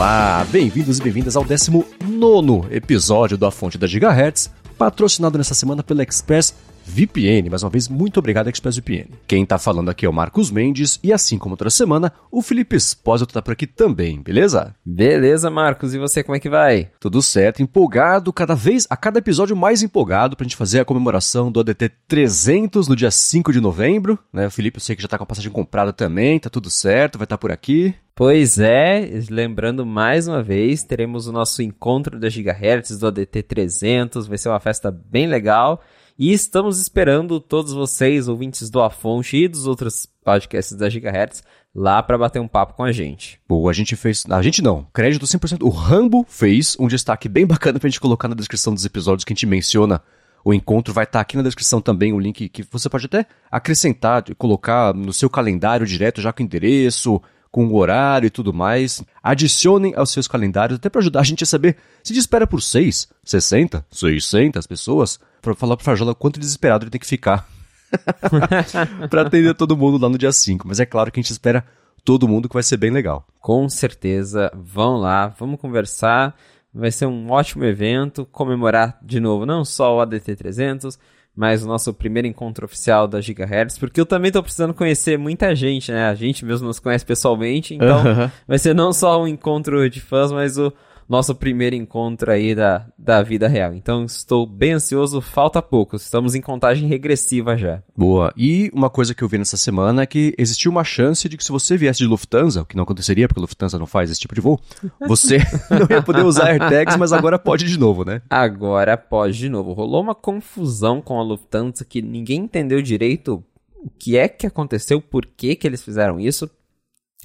Olá, bem-vindos e bem-vindas ao 19 episódio da Fonte da Gigahertz, patrocinado nessa semana pela Express VPN. Mais uma vez, muito obrigado, ExpressVPN. Quem tá falando aqui é o Marcos Mendes e assim como toda semana, o Felipe Espósito tá por aqui também, beleza? Beleza, Marcos. E você, como é que vai? Tudo certo, empolgado, cada vez, a cada episódio mais empolgado pra gente fazer a comemoração do ADT 300 no dia 5 de novembro, né? O Felipe, eu sei que já tá com a passagem comprada também, tá tudo certo, vai estar tá por aqui. Pois é, lembrando mais uma vez, teremos o nosso encontro da Gigahertz do ADT 300, vai ser uma festa bem legal. E estamos esperando todos vocês, ouvintes do Afonso e dos outros podcasts da Gigahertz, lá para bater um papo com a gente. Boa, a gente fez. A gente não, crédito 100%. O Rambo fez um destaque bem bacana pra gente colocar na descrição dos episódios que a gente menciona. O encontro vai estar tá aqui na descrição também, o link que você pode até acrescentar, colocar no seu calendário direto, já com o endereço, com o horário e tudo mais. Adicionem aos seus calendários, até para ajudar a gente a saber se espera por 6, 60, 600 pessoas pra falar pro Frajola quanto desesperado ele tem que ficar para atender todo mundo lá no dia 5. Mas é claro que a gente espera todo mundo que vai ser bem legal. Com certeza, vão lá, vamos conversar. Vai ser um ótimo evento, comemorar de novo não só o ADT 300, mas o nosso primeiro encontro oficial da Gigahertz, porque eu também tô precisando conhecer muita gente, né? A gente mesmo nos conhece pessoalmente, então vai ser não só um encontro de fãs, mas o nosso primeiro encontro aí da, da vida real. Então estou bem ansioso, falta pouco, estamos em contagem regressiva já. Boa. E uma coisa que eu vi nessa semana é que existiu uma chance de que se você viesse de Lufthansa, o que não aconteceria porque Lufthansa não faz esse tipo de voo, você não ia poder usar AirTags, mas agora pode de novo, né? Agora pode de novo. Rolou uma confusão com a Lufthansa que ninguém entendeu direito o que é que aconteceu, por que que eles fizeram isso.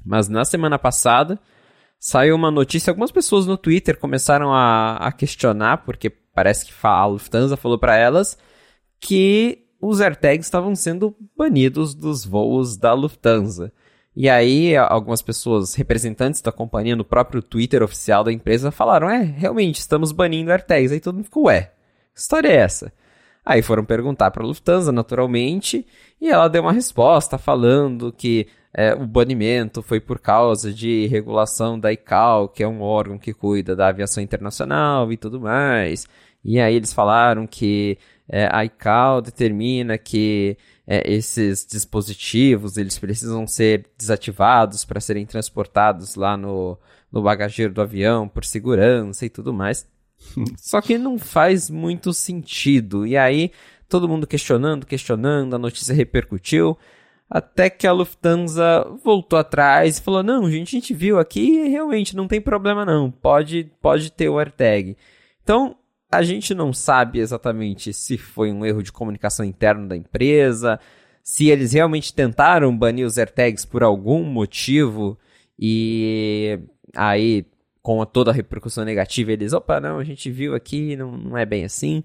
Mas na semana passada, saiu uma notícia, algumas pessoas no Twitter começaram a, a questionar, porque parece que a Lufthansa falou para elas que os AirTags estavam sendo banidos dos voos da Lufthansa. E aí, algumas pessoas, representantes da companhia, no próprio Twitter oficial da empresa, falaram: é, realmente, estamos banindo AirTags. Aí todo mundo ficou: ué, que história é essa? Aí foram perguntar para a Lufthansa, naturalmente, e ela deu uma resposta falando que é, o banimento foi por causa de regulação da ICAO, que é um órgão que cuida da aviação internacional e tudo mais. E aí eles falaram que é, a ICAO determina que é, esses dispositivos eles precisam ser desativados para serem transportados lá no, no bagageiro do avião por segurança e tudo mais. Só que não faz muito sentido. E aí todo mundo questionando, questionando, a notícia repercutiu. Até que a Lufthansa voltou atrás e falou: não, gente, a gente viu aqui e realmente não tem problema não, pode, pode ter o AirTag. Então, a gente não sabe exatamente se foi um erro de comunicação interna da empresa, se eles realmente tentaram banir os AirTags por algum motivo e aí, com toda a repercussão negativa, eles, opa, não, a gente viu aqui, não, não é bem assim.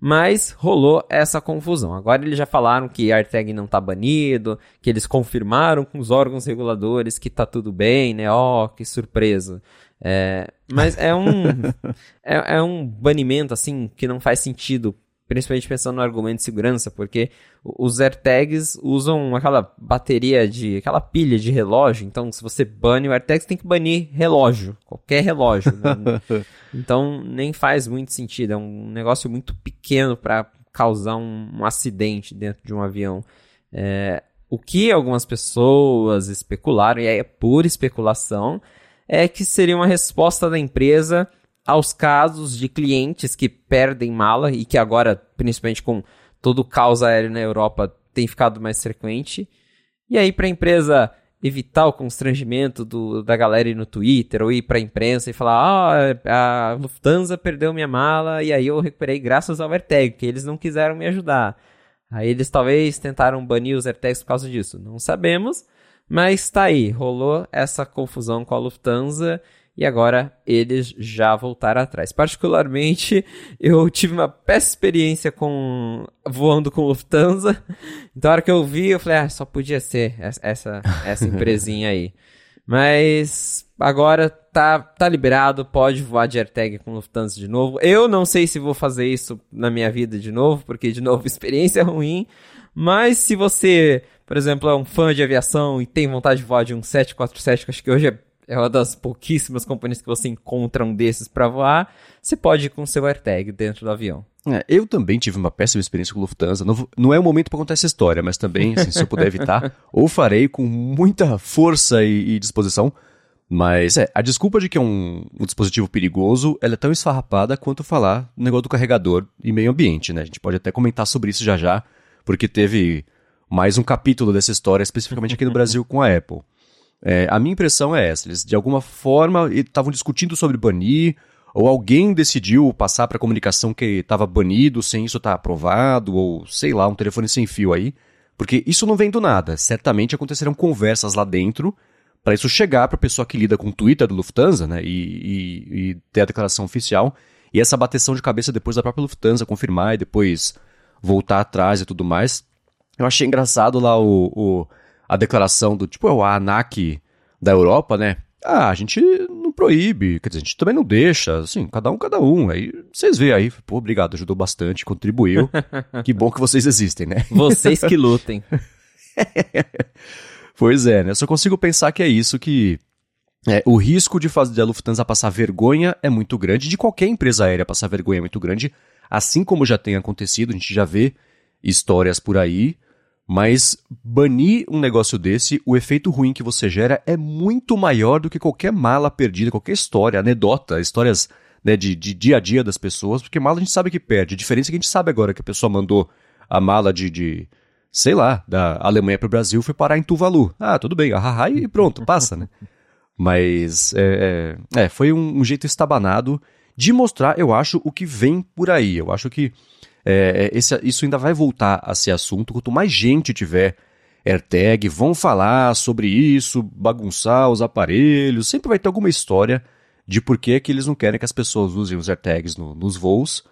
Mas rolou essa confusão. Agora eles já falaram que AirTag não está banido, que eles confirmaram com os órgãos reguladores que está tudo bem, né? Ó, oh, que surpresa. É, mas é um, é, é um banimento, assim, que não faz sentido principalmente pensando no argumento de segurança, porque os AirTags usam aquela bateria de, aquela pilha de relógio, então se você bane o AirTag, você tem que banir relógio, qualquer relógio. né? Então nem faz muito sentido, é um negócio muito pequeno para causar um, um, acidente dentro de um avião. É, o que algumas pessoas especularam, e é pura especulação, é que seria uma resposta da empresa aos casos de clientes que perdem mala e que agora, principalmente com todo o caos aéreo na Europa, tem ficado mais frequente. E aí, para a empresa evitar o constrangimento do, da galera ir no Twitter ou ir para a imprensa e falar: ah, a Lufthansa perdeu minha mala e aí eu recuperei graças ao AirTag, que eles não quiseram me ajudar. Aí eles talvez tentaram banir os AirTags por causa disso. Não sabemos, mas tá aí, rolou essa confusão com a Lufthansa e agora eles já voltaram atrás. Particularmente, eu tive uma péssima experiência com voando com Lufthansa. Então, a hora que eu vi, eu falei, ah, só podia ser essa, essa empresinha aí. Mas agora tá, tá liberado, pode voar de AirTag com Lufthansa de novo. Eu não sei se vou fazer isso na minha vida de novo, porque, de novo, experiência ruim. Mas se você, por exemplo, é um fã de aviação e tem vontade de voar de um 747, que acho que hoje é é uma das pouquíssimas companhias que você encontra um desses para voar, você pode ir com seu AirTag dentro do avião. É, eu também tive uma péssima experiência com Lufthansa. Não, não é o momento para contar essa história, mas também, assim, se eu puder evitar, ou farei com muita força e, e disposição. Mas é, a desculpa de que é um, um, dispositivo perigoso, ela é tão esfarrapada quanto falar no negócio do carregador e meio ambiente, né? A gente pode até comentar sobre isso já já, porque teve mais um capítulo dessa história, especificamente aqui no Brasil com a Apple. É, a minha impressão é essa, eles de alguma forma estavam discutindo sobre banir, ou alguém decidiu passar para a comunicação que estava banido sem isso estar tá aprovado, ou sei lá, um telefone sem fio aí, porque isso não vem do nada. Certamente aconteceram conversas lá dentro para isso chegar para a pessoa que lida com o Twitter do Lufthansa, né, e, e, e, ter a declaração oficial, e essa bateção de cabeça depois da própria Lufthansa confirmar e depois voltar atrás e tudo mais. Eu achei engraçado lá o, o a declaração do tipo, é o ANAC da Europa, né? Ah, a gente não proíbe, quer dizer, a gente também não deixa, assim, cada um, cada um. Aí vocês veem aí, pô, obrigado, ajudou bastante, contribuiu. que bom que vocês existem, né? Vocês que lutem. pois é, né? Eu só consigo pensar que é isso que. É, o risco de fazer a Lufthansa passar vergonha é muito grande, de qualquer empresa aérea passar vergonha é muito grande, assim como já tem acontecido, a gente já vê histórias por aí. Mas banir um negócio desse, o efeito ruim que você gera é muito maior do que qualquer mala perdida, qualquer história, anedota, histórias né, de, de dia a dia das pessoas, porque mala a gente sabe que perde. A diferença é que a gente sabe agora que a pessoa mandou a mala de, de sei lá, da Alemanha para o Brasil foi parar em Tuvalu. Ah, tudo bem, ah, e pronto, passa, né? Mas é, é, é foi um, um jeito estabanado de mostrar, eu acho, o que vem por aí. Eu acho que é, é, esse, isso ainda vai voltar a ser assunto. Quanto mais gente tiver AirTag, vão falar sobre isso, bagunçar os aparelhos, sempre vai ter alguma história de por que, que eles não querem que as pessoas usem os AirTags no, nos voos.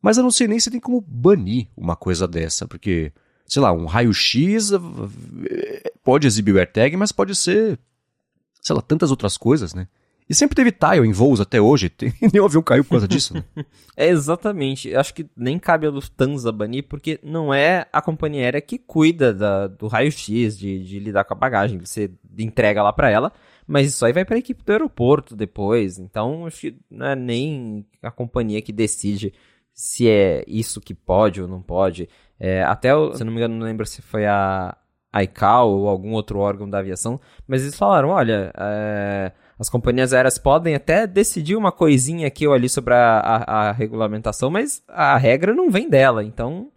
Mas eu não sei nem se tem como banir uma coisa dessa, porque, sei lá, um raio-x eh, pode exibir o AirTag, mas pode ser, sei lá, tantas outras coisas, né? E sempre teve tile em voos até hoje. Nenhum avião caiu por causa disso, né? é, exatamente. Acho que nem cabe a Lufthansa banir, porque não é a companhia aérea que cuida da, do raio-x, de, de, lidar com a bagagem. Você entrega lá para ela, mas isso aí vai para a equipe do aeroporto depois. Então, acho que não é nem a companhia que decide se é isso que pode ou não pode. É, até, se não me engano, não lembro se foi a ICAO ou algum outro órgão da aviação, mas eles falaram, olha... É, as companhias aéreas podem até decidir uma coisinha aqui ou ali sobre a, a, a regulamentação, mas a regra não vem dela, então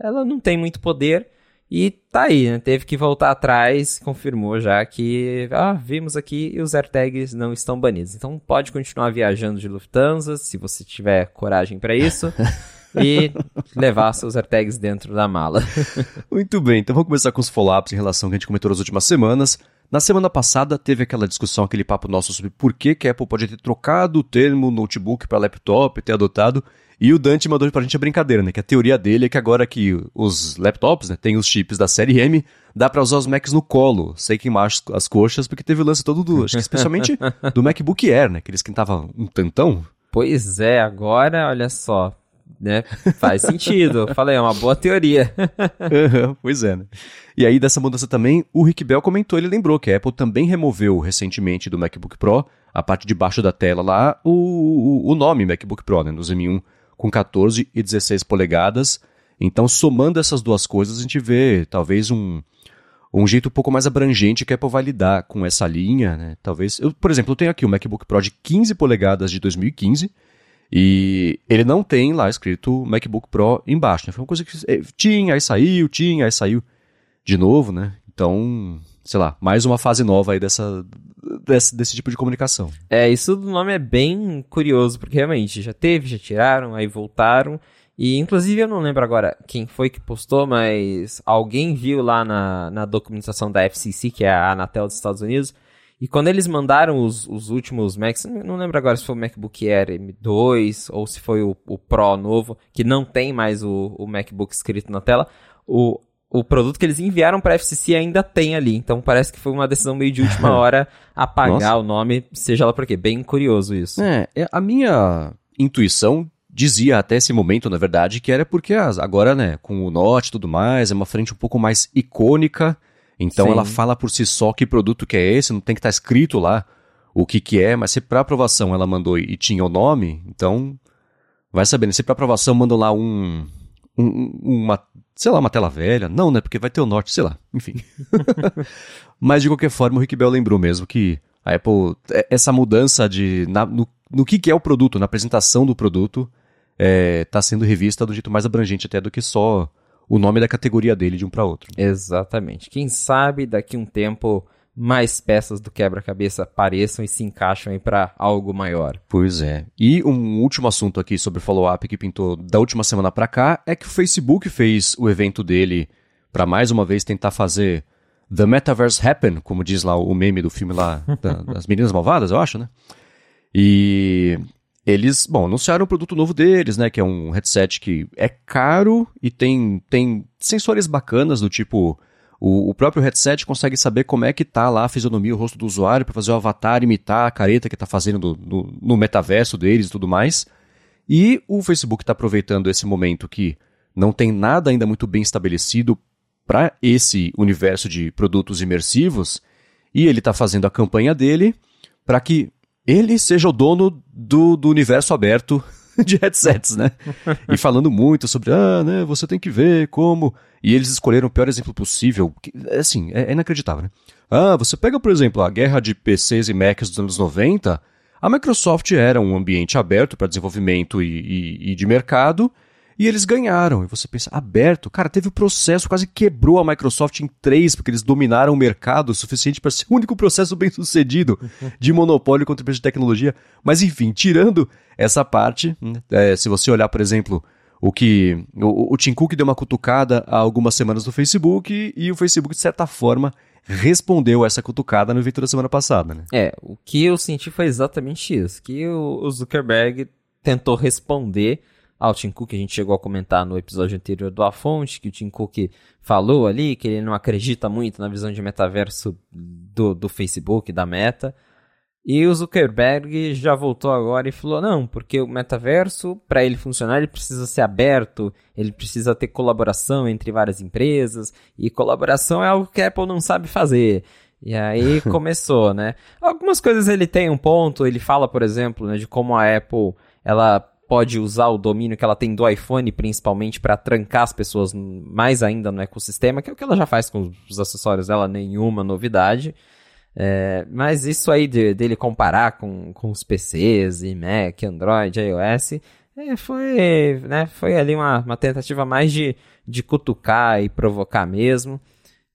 ela não tem muito poder. E tá aí, né? Teve que voltar atrás, confirmou já que, ah, vimos aqui e os AirTags não estão banidos. Então pode continuar viajando de Lufthansa, se você tiver coragem para isso, e levar seus AirTags dentro da mala. Muito bem, então vamos começar com os follow-ups em relação ao que a gente comentou nas últimas semanas. Na semana passada teve aquela discussão, aquele papo nosso sobre por que, que a Apple pode ter trocado o termo notebook para laptop, ter adotado. E o Dante mandou pra gente a brincadeira, né? Que a teoria dele é que agora que os laptops né, têm os chips da série M, dá para usar os Macs no colo, sem queimar as coxas, porque teve o lance todo do. Acho que especialmente do MacBook Air, né? Que eles esquentavam um tantão. Pois é, agora, olha só né? Faz sentido. Falei, é uma boa teoria. uhum, pois é, né? E aí, dessa mudança também, o Rick Bell comentou, ele lembrou que a Apple também removeu recentemente do MacBook Pro, a parte de baixo da tela lá, o, o nome MacBook Pro, né? Nos M1 com 14 e 16 polegadas. Então, somando essas duas coisas, a gente vê talvez um, um jeito um pouco mais abrangente que a Apple vai lidar com essa linha, né? Talvez. Eu, por exemplo, eu tenho aqui o MacBook Pro de 15 polegadas de 2015 e ele não tem lá escrito MacBook Pro embaixo, né? Foi uma coisa que eh, tinha, aí saiu, tinha, aí saiu de novo, né? Então, sei lá, mais uma fase nova aí dessa, desse, desse tipo de comunicação. É, isso do nome é bem curioso, porque realmente já teve, já tiraram, aí voltaram. E inclusive eu não lembro agora quem foi que postou, mas alguém viu lá na, na documentação da FCC, que é a Anatel dos Estados Unidos, e quando eles mandaram os, os últimos Macs, não lembro agora se foi o MacBook Air M2 ou se foi o, o Pro novo, que não tem mais o, o MacBook escrito na tela, o, o produto que eles enviaram para a FCC ainda tem ali. Então parece que foi uma decisão meio de última hora apagar o nome, seja lá por quê. Bem curioso isso. É, é, a minha intuição dizia até esse momento, na verdade, que era porque agora, né, com o Note e tudo mais, é uma frente um pouco mais icônica então Sim. ela fala por si só que produto que é esse, não tem que estar tá escrito lá o que que é, mas se para aprovação ela mandou e tinha o nome, então vai sabendo. Se para aprovação mandou lá um, um, uma, sei lá, uma tela velha, não, né, porque vai ter o norte, sei lá, enfim. mas de qualquer forma, o Rick Bell lembrou mesmo que a Apple, é, essa mudança de, na, no, no que que é o produto, na apresentação do produto, está é, sendo revista do jeito mais abrangente até do que só o nome da categoria dele de um para outro. Exatamente. Quem sabe daqui um tempo mais peças do quebra-cabeça apareçam e se encaixam aí para algo maior. Pois é. E um último assunto aqui sobre follow-up que pintou da última semana para cá é que o Facebook fez o evento dele para mais uma vez tentar fazer The Metaverse Happen, como diz lá o meme do filme lá da, das Meninas Malvadas, eu acho, né? E eles, bom, anunciaram o produto novo deles, né? Que é um headset que é caro e tem, tem sensores bacanas do tipo. O, o próprio headset consegue saber como é que tá lá a fisionomia, o rosto do usuário, para fazer o avatar imitar a careta que tá fazendo no, no metaverso deles e tudo mais. E o Facebook está aproveitando esse momento que não tem nada ainda muito bem estabelecido para esse universo de produtos imersivos, e ele está fazendo a campanha dele para que ele seja o dono do, do universo aberto de headsets, né? e falando muito sobre, ah, né, você tem que ver como. E eles escolheram o pior exemplo possível. Que, assim, é, é inacreditável, né? Ah, você pega, por exemplo, a guerra de PCs e Macs dos anos 90. A Microsoft era um ambiente aberto para desenvolvimento e, e, e de mercado, e eles ganharam. E você pensa, aberto? Cara, teve o processo, quase quebrou a Microsoft em três, porque eles dominaram o mercado o suficiente para ser o único processo bem sucedido de monopólio contra empresa de tecnologia. Mas enfim, tirando essa parte, é, se você olhar, por exemplo, o que. O, o Tim Cook deu uma cutucada há algumas semanas no Facebook e o Facebook, de certa forma, respondeu essa cutucada no evento da semana passada, né? É, o que eu senti foi exatamente isso, que o, o Zuckerberg tentou responder ao Tim Cook, a gente chegou a comentar no episódio anterior do A Fonte, que o Tim Cook falou ali que ele não acredita muito na visão de metaverso do, do Facebook, da Meta. E o Zuckerberg já voltou agora e falou: não, porque o metaverso, para ele funcionar, ele precisa ser aberto, ele precisa ter colaboração entre várias empresas, e colaboração é algo que a Apple não sabe fazer. E aí começou, né? Algumas coisas ele tem um ponto, ele fala, por exemplo, né, de como a Apple ela pode usar o domínio que ela tem do iPhone, principalmente, para trancar as pessoas mais ainda no ecossistema, que é o que ela já faz com os acessórios dela, nenhuma novidade. É, mas isso aí de, dele comparar com, com os PCs e Mac, Android, iOS, é, foi, né, foi ali uma, uma tentativa mais de, de cutucar e provocar mesmo.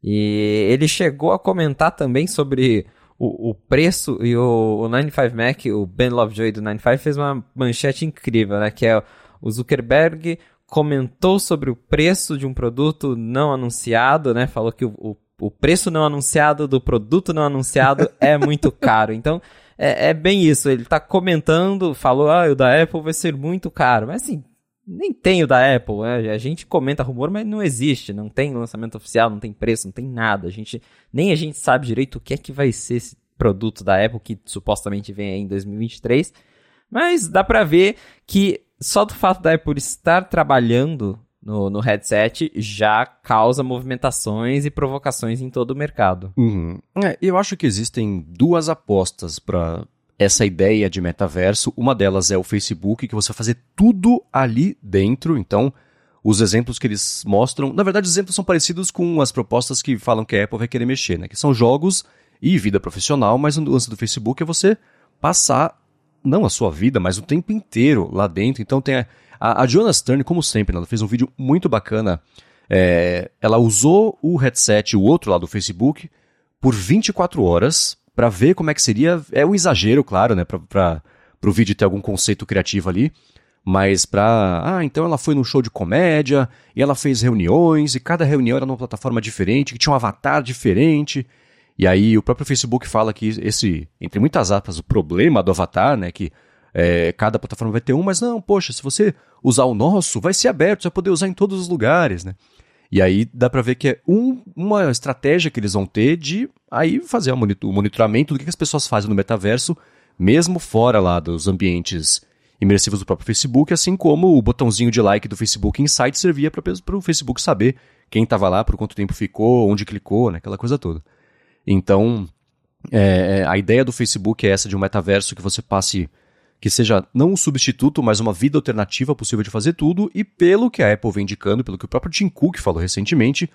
E ele chegou a comentar também sobre o, o preço e o, o 95 Mac, o Ben Lovejoy do 95 fez uma manchete incrível, né? Que é o Zuckerberg comentou sobre o preço de um produto não anunciado, né? Falou que o, o, o preço não anunciado do produto não anunciado é muito caro. Então, é, é, bem isso. Ele está comentando, falou, ah, o da Apple vai ser muito caro. Mas assim, nem tem o da Apple, né? A gente comenta rumor, mas não existe, não tem lançamento oficial, não tem preço, não tem nada. A gente nem a gente sabe direito o que é que vai ser esse produto da Apple que supostamente vem em 2023. Mas dá para ver que só do fato da Apple estar trabalhando no, no headset já causa movimentações e provocações em todo o mercado. Uhum. É, eu acho que existem duas apostas para essa ideia de metaverso. Uma delas é o Facebook, que você vai fazer tudo ali dentro. Então, os exemplos que eles mostram, na verdade, os exemplos são parecidos com as propostas que falam que a Apple vai querer mexer, né? Que são jogos e vida profissional, mas o lance do Facebook é você passar, não a sua vida, mas o tempo inteiro lá dentro. Então tem a, a, Jonas Stern, como sempre, ela fez um vídeo muito bacana. É, ela usou o headset, o outro lá do Facebook, por 24 horas para ver como é que seria. É um exagero, claro, né? Para o vídeo ter algum conceito criativo ali. Mas pra. Ah, então ela foi num show de comédia e ela fez reuniões e cada reunião era numa plataforma diferente, que tinha um avatar diferente. E aí o próprio Facebook fala que esse, entre muitas aspas, o problema do avatar, né? Que é, cada plataforma vai ter um, mas não, poxa, se você usar o nosso, vai ser aberto, você vai poder usar em todos os lugares, né? E aí dá para ver que é um, uma estratégia que eles vão ter de aí fazer o monitoramento do que as pessoas fazem no metaverso, mesmo fora lá dos ambientes imersivos do próprio Facebook, assim como o botãozinho de like do Facebook Insight servia para o Facebook saber quem estava lá, por quanto tempo ficou, onde clicou, né, aquela coisa toda. Então, É, a ideia do Facebook é essa de um metaverso que você passe que seja não um substituto, mas uma vida alternativa possível de fazer tudo, e pelo que a Apple vem indicando, pelo que o próprio Tim Cook falou recentemente,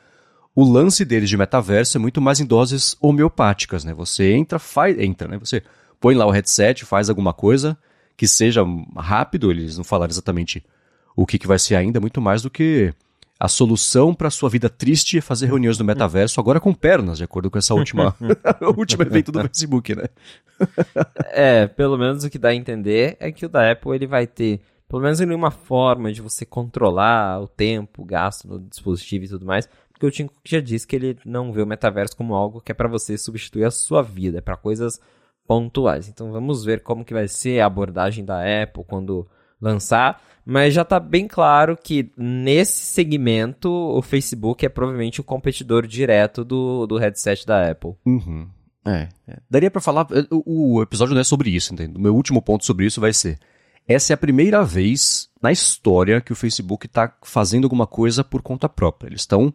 o lance deles de metaverso é muito mais em doses homeopáticas, né? Você entra, faz, entra, né? Você põe lá o headset, faz alguma coisa que seja rápido, eles não falaram exatamente o que, que vai ser ainda, muito mais do que a solução para sua vida triste é fazer reuniões no metaverso agora com pernas, de acordo com essa última o último evento do Facebook, né? é, pelo menos o que dá a entender é que o da Apple ele vai ter pelo menos uma forma de você controlar o tempo, o gasto no dispositivo e tudo mais, porque o Tim Cook já disse que ele não vê o metaverso como algo que é para você substituir a sua vida, é para coisas pontuais. Então vamos ver como que vai ser a abordagem da Apple quando lançar, mas já está bem claro que nesse segmento o Facebook é provavelmente o competidor direto do, do headset da Apple. Uhum. É, é. Daria para falar. Eh, o, o, episódio não é sobre isso, entende? O meu último ponto sobre isso vai ser. Essa é a primeira vez na história que o Facebook está fazendo alguma coisa por conta própria. Eles estão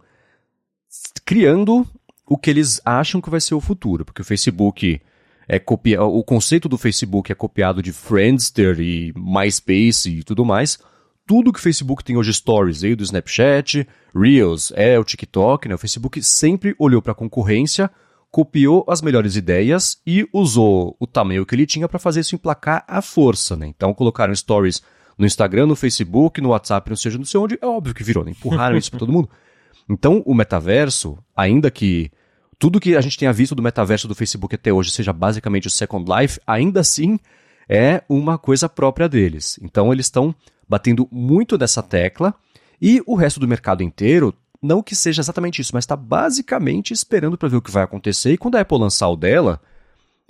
criando o que eles acham que vai ser o futuro, porque o Facebook é copia, o conceito do Facebook é copiado de Friendster e MySpace e tudo mais. Tudo que o Facebook tem hoje, Stories, veio do Snapchat, Reels, é o TikTok, né? O Facebook sempre olhou para a concorrência, copiou as melhores ideias e usou o tamanho que ele tinha para fazer isso emplacar à força, né? Então colocaram Stories no Instagram, no Facebook, no WhatsApp, não seja não sei onde, é óbvio que virou, né? Empurraram isso para todo mundo. Então, o metaverso, ainda que tudo que a gente tenha visto do metaverso do Facebook até hoje seja basicamente o Second Life, ainda assim é uma coisa própria deles. Então eles estão batendo muito nessa tecla e o resto do mercado inteiro, não que seja exatamente isso, mas está basicamente esperando para ver o que vai acontecer. E quando a Apple lançar o dela,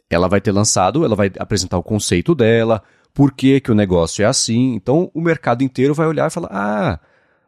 ela vai ter lançado, ela vai apresentar o conceito dela, por que, que o negócio é assim. Então o mercado inteiro vai olhar e falar: ah,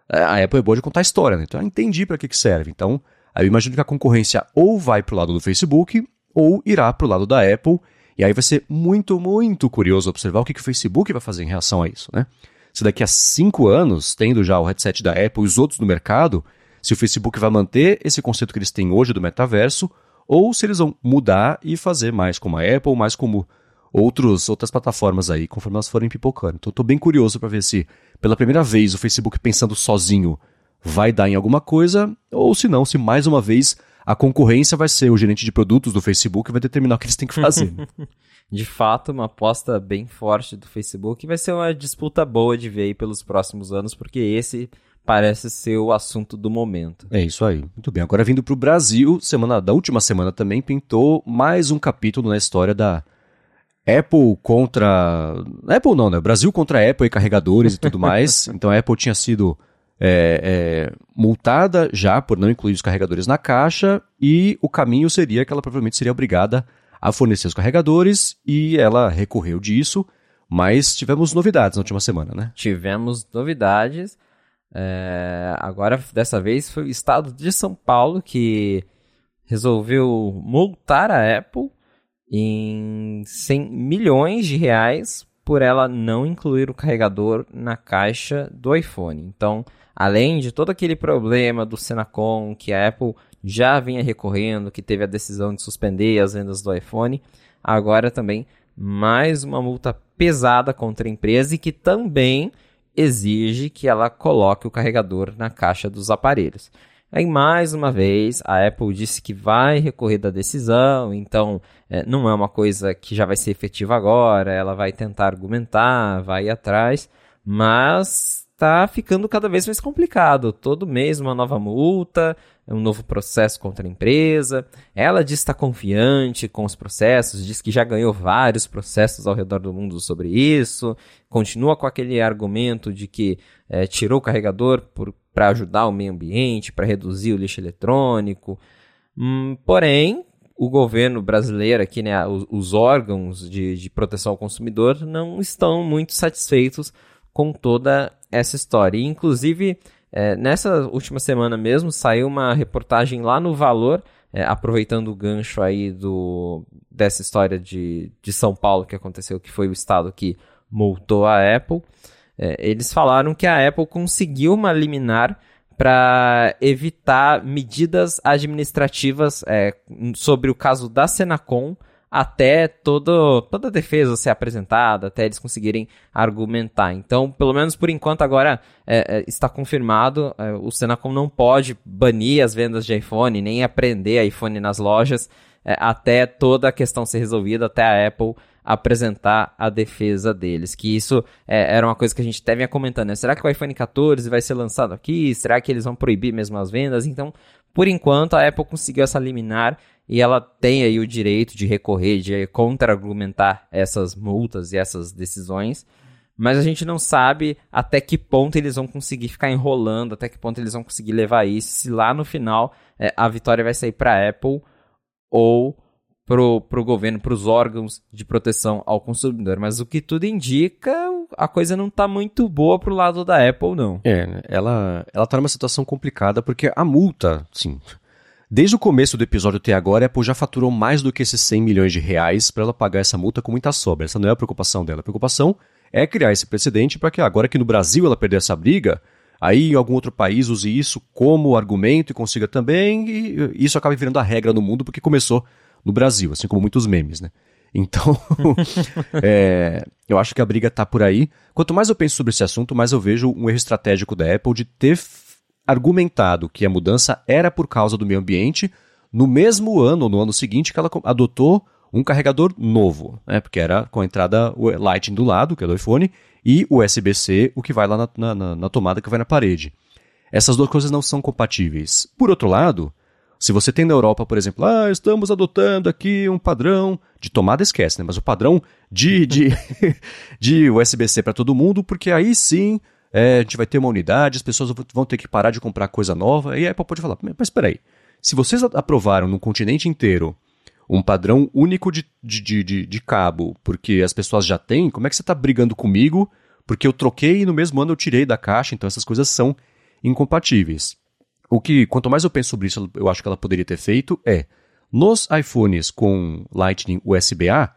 a Apple é boa de contar história, né? então eu entendi para que, que serve. Então Aí eu imagino que a concorrência ou vai para o lado do Facebook ou irá para o lado da Apple. E aí vai ser muito, muito curioso observar o que, que o Facebook vai fazer em relação a isso, né? Se daqui a cinco anos, tendo já o headset da Apple e os outros no mercado, se o Facebook vai manter esse conceito que eles têm hoje do metaverso, ou se eles vão mudar e fazer mais como a Apple, mais como outros, outras plataformas aí, conforme elas forem pipocando. Então estou bem curioso para ver se, pela primeira vez, o Facebook pensando sozinho vai dar em alguma coisa, ou se não, se mais uma vez a concorrência vai ser o gerente de produtos do Facebook e vai determinar o que eles têm que fazer. de fato, uma aposta bem forte do Facebook vai ser uma disputa boa de ver aí pelos próximos anos, porque esse parece ser o assunto do momento. É isso aí. Muito bem. Agora vindo para o Brasil, semana da última semana também pintou mais um capítulo na história da Apple contra Apple não, né? Brasil contra Apple e carregadores e tudo mais. então a Apple tinha sido é, é, multada já por não incluir os carregadores na caixa e o caminho seria que ela provavelmente seria obrigada a fornecer os carregadores e ela recorreu disso, mas tivemos novidades na última semana, né? Tivemos novidades. É, agora, dessa vez, foi o estado de São Paulo que resolveu multar a Apple em 100 milhões de reais por ela não incluir o carregador na caixa do iPhone. Então, Além de todo aquele problema do Senacom que a Apple já vinha recorrendo, que teve a decisão de suspender as vendas do iPhone, agora também mais uma multa pesada contra a empresa e que também exige que ela coloque o carregador na caixa dos aparelhos. Aí, mais uma vez, a Apple disse que vai recorrer da decisão, então é, não é uma coisa que já vai ser efetiva agora, ela vai tentar argumentar, vai ir atrás, mas está ficando cada vez mais complicado. Todo mês uma nova multa, um novo processo contra a empresa. Ela diz estar confiante com os processos, diz que já ganhou vários processos ao redor do mundo sobre isso. Continua com aquele argumento de que é, tirou o carregador para ajudar o meio ambiente, para reduzir o lixo eletrônico. Hum, porém, o governo brasileiro aqui, né, os, os órgãos de, de proteção ao consumidor não estão muito satisfeitos com toda essa história. E, inclusive, é, nessa última semana mesmo, saiu uma reportagem lá no Valor, é, aproveitando o gancho aí do, dessa história de, de São Paulo que aconteceu, que foi o estado que multou a Apple. É, eles falaram que a Apple conseguiu uma liminar para evitar medidas administrativas é, sobre o caso da Senacom até todo, toda a defesa ser apresentada, até eles conseguirem argumentar. Então, pelo menos por enquanto, agora é, é, está confirmado: é, o Senacom não pode banir as vendas de iPhone, nem aprender iPhone nas lojas, é, até toda a questão ser resolvida, até a Apple apresentar a defesa deles. Que isso é, era uma coisa que a gente até vinha comentando, né? Será que o iPhone 14 vai ser lançado aqui? Será que eles vão proibir mesmo as vendas? Então, por enquanto, a Apple conseguiu essa liminar e ela tem aí o direito de recorrer, de contra-argumentar essas multas e essas decisões. Mas a gente não sabe até que ponto eles vão conseguir ficar enrolando, até que ponto eles vão conseguir levar isso, se lá no final é, a vitória vai sair para a Apple ou pro, pro governo, para os órgãos de proteção ao consumidor. Mas o que tudo indica, a coisa não está muito boa pro lado da Apple, não. É, ela, ela tá numa situação complicada porque a multa, sim. Desde o começo do episódio até agora, a Apple já faturou mais do que esses 100 milhões de reais para ela pagar essa multa com muita sobra. Essa não é a preocupação dela. A preocupação é criar esse precedente para que agora que no Brasil ela perder essa briga, aí em algum outro país use isso como argumento e consiga também, e isso acaba virando a regra no mundo porque começou no Brasil, assim como muitos memes, né? Então, é, eu acho que a briga tá por aí. Quanto mais eu penso sobre esse assunto, mais eu vejo um erro estratégico da Apple de ter argumentado que a mudança era por causa do meio ambiente no mesmo ano, no ano seguinte, que ela adotou um carregador novo, né? Porque era com a entrada Lightning do lado, que é do iPhone, e o USB-C, o que vai lá na, na, na tomada que vai na parede. Essas duas coisas não são compatíveis. Por outro lado, se você tem na Europa, por exemplo, ah, estamos adotando aqui um padrão de tomada, esquece, né? Mas o padrão de, de, de USB-C para todo mundo, porque aí sim é, a gente vai ter uma unidade, as pessoas vão ter que parar de comprar coisa nova, e a Apple pode falar, mas espera aí, se vocês aprovaram no continente inteiro um padrão único de, de, de, de cabo, porque as pessoas já têm, como é que você está brigando comigo? Porque eu troquei e no mesmo ano eu tirei da caixa, então essas coisas são incompatíveis. O que, quanto mais eu penso sobre isso, eu acho que ela poderia ter feito é, nos iPhones com Lightning USB-A,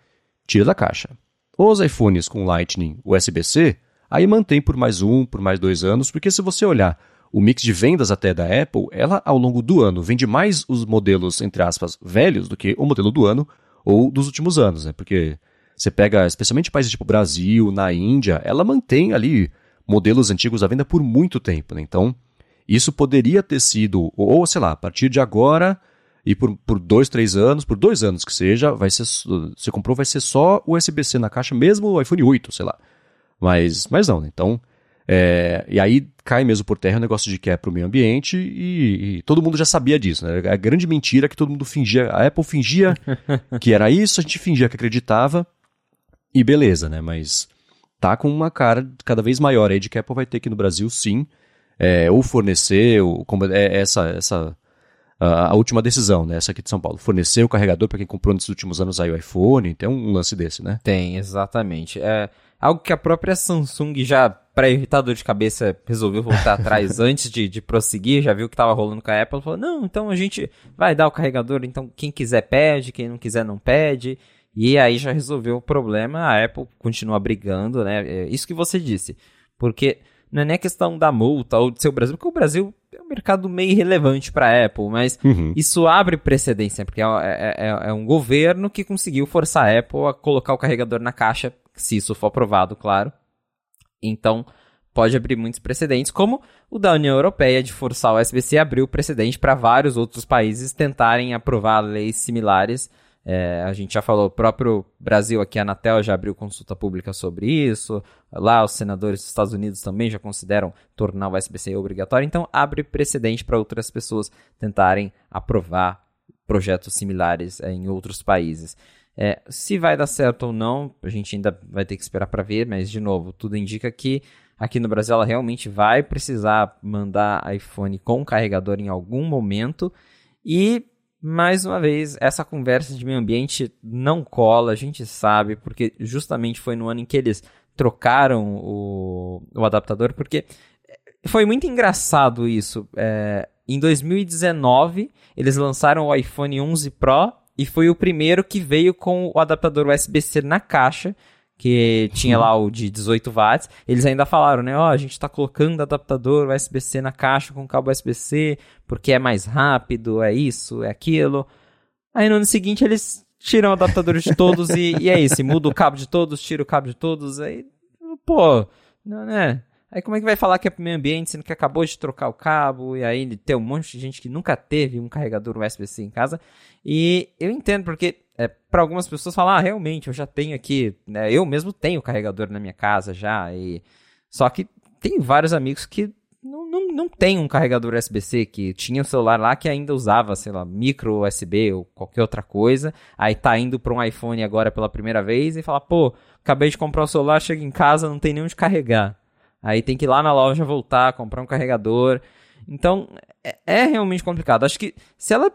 tira da caixa. Os iPhones com Lightning USB-C, aí mantém por mais um, por mais dois anos, porque se você olhar o mix de vendas até da Apple, ela ao longo do ano vende mais os modelos, entre aspas, velhos do que o modelo do ano ou dos últimos anos, né? Porque você pega, especialmente países tipo Brasil, na Índia, ela mantém ali modelos antigos à venda por muito tempo, né? Então, isso poderia ter sido, ou sei lá, a partir de agora e por, por dois, três anos, por dois anos que seja, vai ser, você comprou, vai ser só USB-C na caixa, mesmo o iPhone 8, sei lá. Mas, mas não, né? Então, é, e aí cai mesmo por terra o negócio de que é para o meio ambiente e, e, todo mundo já sabia disso, né? A grande mentira que todo mundo fingia, a Apple fingia que era isso, a gente fingia que acreditava e beleza, né? Mas tá com uma cara cada vez maior aí de que a Apple vai ter aqui no Brasil, sim, é, ou fornecer, ou, como, é, essa, essa a, a, última decisão, né? Essa aqui de São Paulo. Fornecer o carregador para quem comprou nesses últimos anos aí o iPhone, tem um lance desse, né? Tem, exatamente. É algo que a própria Samsung já, para evitar dor de cabeça, resolveu voltar atrás antes de, de prosseguir, já viu que estava rolando com a Apple, falou, não, então a gente vai dar o carregador, então quem quiser pede, quem não quiser não pede, e aí já resolveu o problema, a Apple continua brigando, né? É isso que você disse, porque não é nem questão da multa ou de ser o Brasil, porque o Brasil é um mercado meio irrelevante para a Apple, mas uhum. isso abre precedência, porque é, é, é, é, um governo que conseguiu forçar a Apple a colocar o carregador na caixa, se isso for aprovado, claro. Então, pode abrir muitos precedentes, como o da União Europeia de forçar o SBC abriu precedente para vários outros países tentarem aprovar leis similares é, a gente já falou, o próprio Brasil aqui, a Anatel já abriu consulta pública sobre isso. Lá, os senadores dos Estados Unidos também já consideram tornar o SBC obrigatório. Então, abre precedente para outras pessoas tentarem aprovar projetos similares é, em outros países. É, se vai dar certo ou não, a gente ainda vai ter que esperar para ver, mas, de novo, tudo indica que aqui no Brasil ela realmente vai precisar mandar iPhone com carregador em algum momento. E mais uma vez, essa conversa de meio ambiente não cola, a gente sabe, porque justamente foi no ano em que eles trocaram o, o adaptador, porque foi muito engraçado isso. É, em 2019, eles lançaram o iPhone 11 Pro e foi o primeiro que veio com o adaptador USB-C na caixa, que tinha lá o de 18 watts, eles ainda falaram, né, ó, oh, a gente tá colocando adaptador USB-C na caixa com cabo USB-C, porque é mais rápido, é isso, é aquilo. Aí no ano seguinte eles tiram adaptadores de todos e, e é isso, muda o cabo de todos, tira o cabo de todos, aí, pô, não, né? Aí como é que vai falar que é pro meio ambiente, sendo que acabou de trocar o cabo, e aí tem um monte de gente que nunca teve um carregador USB-C em casa. E eu entendo, porque é, para algumas pessoas falar, ah, realmente, eu já tenho aqui, né, eu mesmo tenho carregador na minha casa já, e só que tem vários amigos que não, não, não tem um carregador USB-C, que tinha um celular lá que ainda usava, sei lá, micro USB ou qualquer outra coisa, aí tá indo para um iPhone agora pela primeira vez e fala, pô, acabei de comprar o celular, chega em casa, não tem nem onde carregar. Aí tem que ir lá na loja voltar, comprar um carregador. Então, é, é realmente complicado. Acho que se ela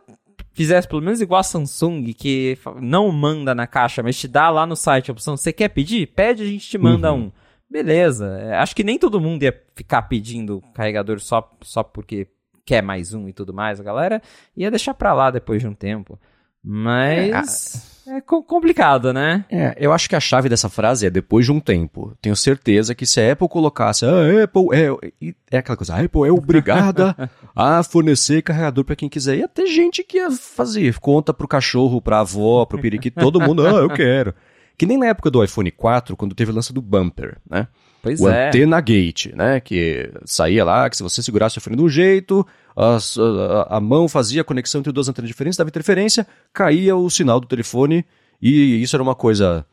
fizesse pelo menos igual a Samsung, que não manda na caixa, mas te dá lá no site a opção, você quer pedir? Pede, a gente te manda uhum. um. Beleza. É, acho que nem todo mundo ia ficar pedindo carregador só, só porque quer mais um e tudo mais. A galera ia deixar pra lá depois de um tempo. Mas. É, é complicado, né? É, eu acho que a chave dessa frase é depois de um tempo. Tenho certeza que se a Apple colocasse, ah, a Apple é, é aquela coisa, a Apple é obrigada a fornecer carregador para quem quiser. Ia ter gente que ia fazer conta pro cachorro, pra avó, pro periquito, todo mundo, ah, eu quero. Que nem na época do iPhone 4, quando teve o lance do bumper, né? Pois o é. Antena Gate, né? Que saía lá, que se você segurasse o fone de um jeito, a, a, a, mão fazia a conexão entre duas antenas diferentes, dava interferência, caía o sinal do telefone, e isso era uma coisa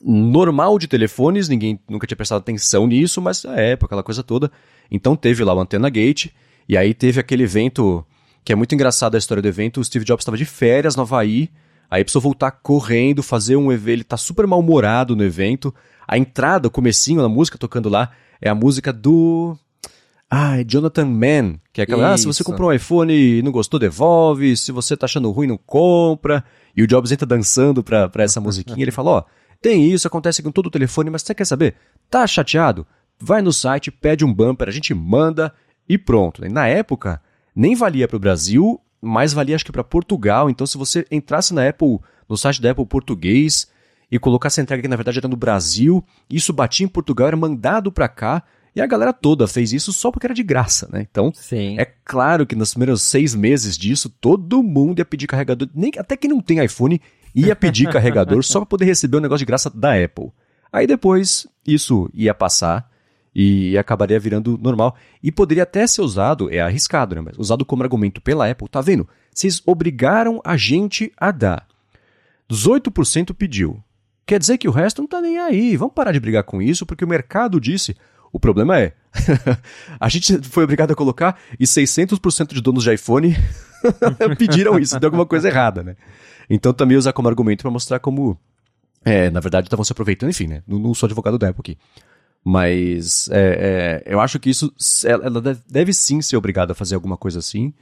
normal de telefones, ninguém nunca tinha prestado atenção nisso, mas na época, aquela coisa toda. Então teve lá o Antena Gate, e aí teve aquele evento, que é muito engraçado a história do evento, o Steve Jobs estava de férias no Havaí, aí precisou voltar correndo, fazer um evento, ele tá super mal-humorado no evento, a entrada, o comecinho, a música tocando lá, é a música do... Ah, é Jonathan Mann, que é aquela, ah, se você comprou um iPhone e não gostou, devolve, se você tá achando ruim, não compra. E o Jobs entra dançando pra, pra essa musiquinha, ele fala, ó, oh, tem isso, acontece com todo o telefone, mas você quer saber? Tá chateado? Vai no site, pede um bumper, a gente manda e pronto. E na época, nem valia para o Brasil, mas valia acho que para Portugal. Então, se você entrasse na Apple, no site da Apple português, e colocasse a entrega que na verdade era no Brasil, isso batia em Portugal, era mandado para cá, e a galera toda fez isso só porque era de graça, né? Então, Sim. é claro que nos primeiros seis meses disso, todo mundo ia pedir carregador, nem, até quem não tem iPhone ia pedir carregador só para poder receber o um negócio de graça da Apple. Aí depois, isso ia passar e acabaria virando normal. E poderia até ser usado, é arriscado, né? Mas usado como argumento pela Apple, tá vendo? Vocês obrigaram a gente a dar. 18% pediu. Quer dizer que o resto não tá nem aí. Vamos parar de brigar com isso, porque o mercado disse. O problema é, a gente foi obrigado a colocar e 600% de donos de iPhone pediram isso, deu alguma coisa errada, né? Então também usar como argumento para mostrar como, é, na verdade, estavam se aproveitando, enfim, né? Não, não, sou advogado da Apple aqui. Mas é, é, eu acho que isso, ela deve, sim ser obrigada a fazer alguma coisa assim,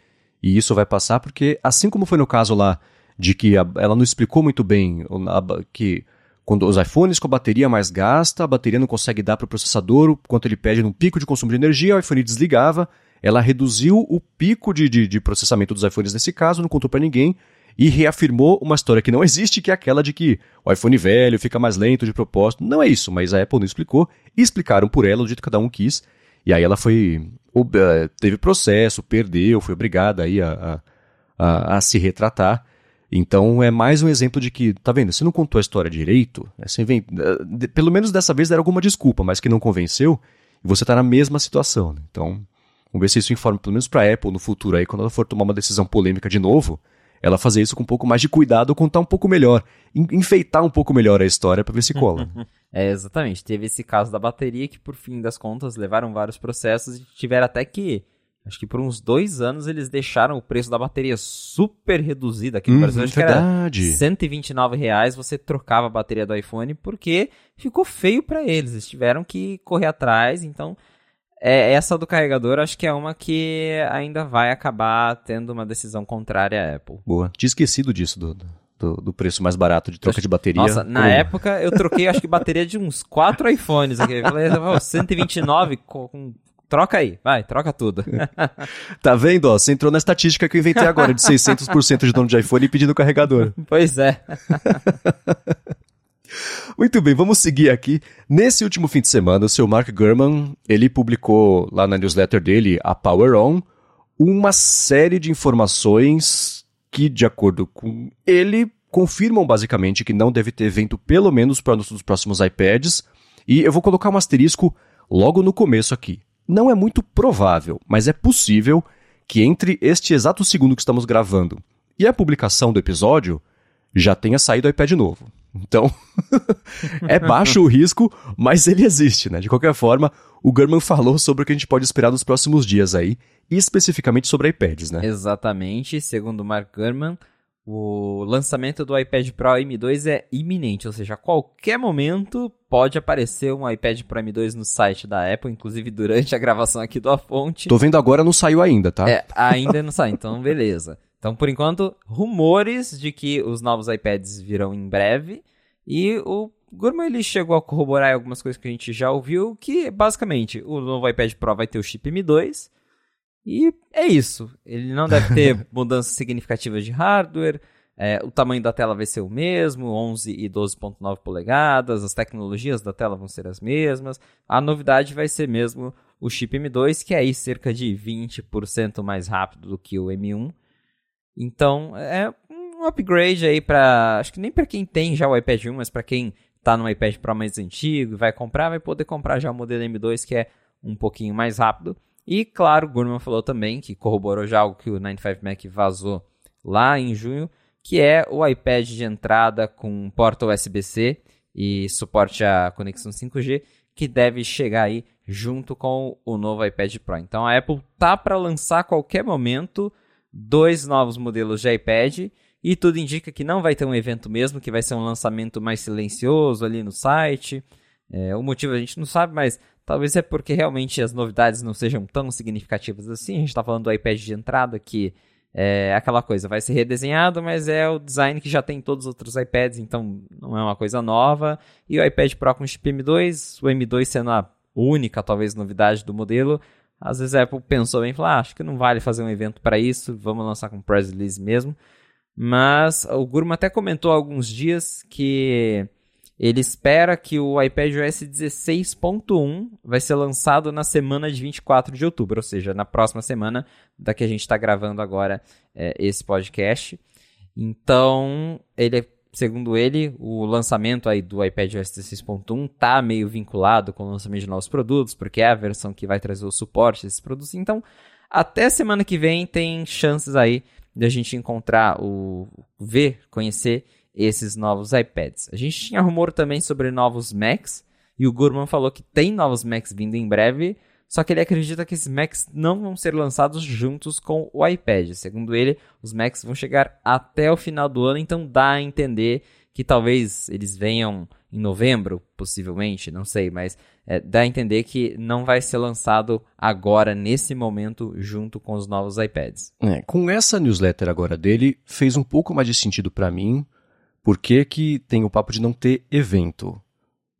e isso vai passar porque, assim como foi no caso lá de que a, ela não explicou muito bem a, que quando os iPhones com a bateria mais gasta, a bateria não consegue dar para o processador quanto ele pede num pico de consumo de energia, o iPhone desligava, ela reduziu o pico de, de, de processamento dos iPhones nesse caso, não contou para ninguém, e reafirmou uma história que não existe, que é aquela de que o iPhone velho fica mais lento de propósito. Não é isso, mas a Apple não explicou, explicaram por ela do jeito que cada um quis, e aí ela foi. Eh, teve processo, perdeu, foi obrigada aí a, a, a, a se retratar. Então é mais um exemplo de que, tá vendo, você não contou a história direito, né? você vem, eh, pelo menos dessa vez deram alguma desculpa, mas que não convenceu, e você está na mesma situação. Né? Então, vamos ver se isso informa, pelo menos para a Apple no futuro, aí, quando ela for tomar uma decisão polêmica de novo, ela fazer isso com um pouco mais de cuidado, contar um pouco melhor, enfeitar um pouco melhor a história para ver se cola. é, exatamente. Teve esse caso da bateria que, por fim das contas, levaram vários processos e tiveram até que Acho que por uns dois anos eles deixaram o preço da bateria super reduzido aqui no uhum, Brasil. Acho verdade. que era 129 reais você trocava a bateria do iPhone porque ficou feio para eles. Eles tiveram que correr atrás. Então, é, essa do carregador acho que é uma que ainda vai acabar tendo uma decisão contrária à Apple. Boa. Tinha esquecido disso, do, do, do, preço mais barato de troca de bateria. Nossa, na época eu troquei acho que bateria de uns quatro iPhones aqui. Eu falei, 129 com Troca aí, vai, troca tudo. tá vendo, ó? Você entrou na estatística que eu inventei agora, de 600% de dono de iPhone pedindo carregador. Pois é. Muito bem, vamos seguir aqui. Nesse último fim de semana, o seu Mark Gurman, ele publicou lá na newsletter dele, a Power On, uma série de informações que, de acordo com ele, confirmam basicamente que não deve ter evento pelo menos para os próximos iPads. E eu vou colocar um asterisco logo no começo aqui. Não é muito provável, mas é possível que entre este exato segundo que estamos gravando e a publicação do episódio já tenha saído o iPad novo. Então, é baixo o risco, mas ele existe, né? De qualquer forma, o Gurman falou sobre o que a gente pode esperar nos próximos dias aí, e especificamente sobre iPads, né? Exatamente, segundo o Mark Gurman, o lançamento do iPad Pro M2 é iminente, ou seja, a qualquer momento pode aparecer um iPad Pro M2 no site da Apple, inclusive durante a gravação aqui do A Fonte. Tô vendo agora, não saiu ainda, tá? É, ainda não sai, então beleza. Então, por enquanto, rumores de que os novos iPads virão em breve. E o Gurman ele chegou a corroborar algumas coisas que a gente já ouviu, que basicamente o novo iPad Pro vai ter o chip M2. E é isso. Ele não deve ter mudanças significativas de hardware. É, o tamanho da tela vai ser o mesmo, 11 e 12.9 polegadas. As tecnologias da tela vão ser as mesmas. A novidade vai ser mesmo o chip M2, que é aí cerca de 20% mais rápido do que o M1. Então, é um upgrade aí para, acho que nem para quem tem já o iPad 1, mas para quem tá no iPad Pro mais antigo e vai comprar, vai poder comprar já o modelo M2 que é um pouquinho mais rápido. E claro, o Gurman falou também que corroborou já algo que o 95Mac vazou lá em junho, que é o iPad de entrada com porta USB-C e suporte a conexão 5G, que deve chegar aí junto com o novo iPad Pro. Então a Apple tá para lançar a qualquer momento dois novos modelos de iPad e tudo indica que não vai ter um evento mesmo, que vai ser um lançamento mais silencioso ali no site. É, o motivo a gente não sabe, mas talvez é porque realmente as novidades não sejam tão significativas assim. A gente está falando do iPad de entrada, que é aquela coisa, vai ser redesenhado, mas é o design que já tem em todos os outros iPads, então não é uma coisa nova. E o iPad Pro com chip M2, o M2 sendo a única, talvez, novidade do modelo, às vezes a Apple pensou bem e falou: ah, acho que não vale fazer um evento para isso, vamos lançar com press release mesmo. Mas o Gurman até comentou há alguns dias que ele espera que o iPad OS 16.1 vai ser lançado na semana de 24 de outubro, ou seja, na próxima semana da que a gente está gravando agora é, esse podcast. Então, ele segundo ele, o lançamento aí do iPad OS 16.1 tá meio vinculado com o lançamento de novos produtos, porque é a versão que vai trazer o suporte desses produtos. Então, até semana que vem tem chances aí de a gente encontrar o ver, conhecer esses novos iPads. A gente tinha rumor também sobre novos Macs e o Gurman falou que tem novos Macs vindo em breve. Só que ele acredita que esses Macs não vão ser lançados juntos com o iPad. Segundo ele, os Macs vão chegar até o final do ano, então dá a entender que talvez eles venham em novembro, possivelmente, não sei, mas é, dá a entender que não vai ser lançado agora, nesse momento, junto com os novos iPads. É, com essa newsletter agora dele, fez um pouco mais de sentido para mim, porque que tem o papo de não ter evento.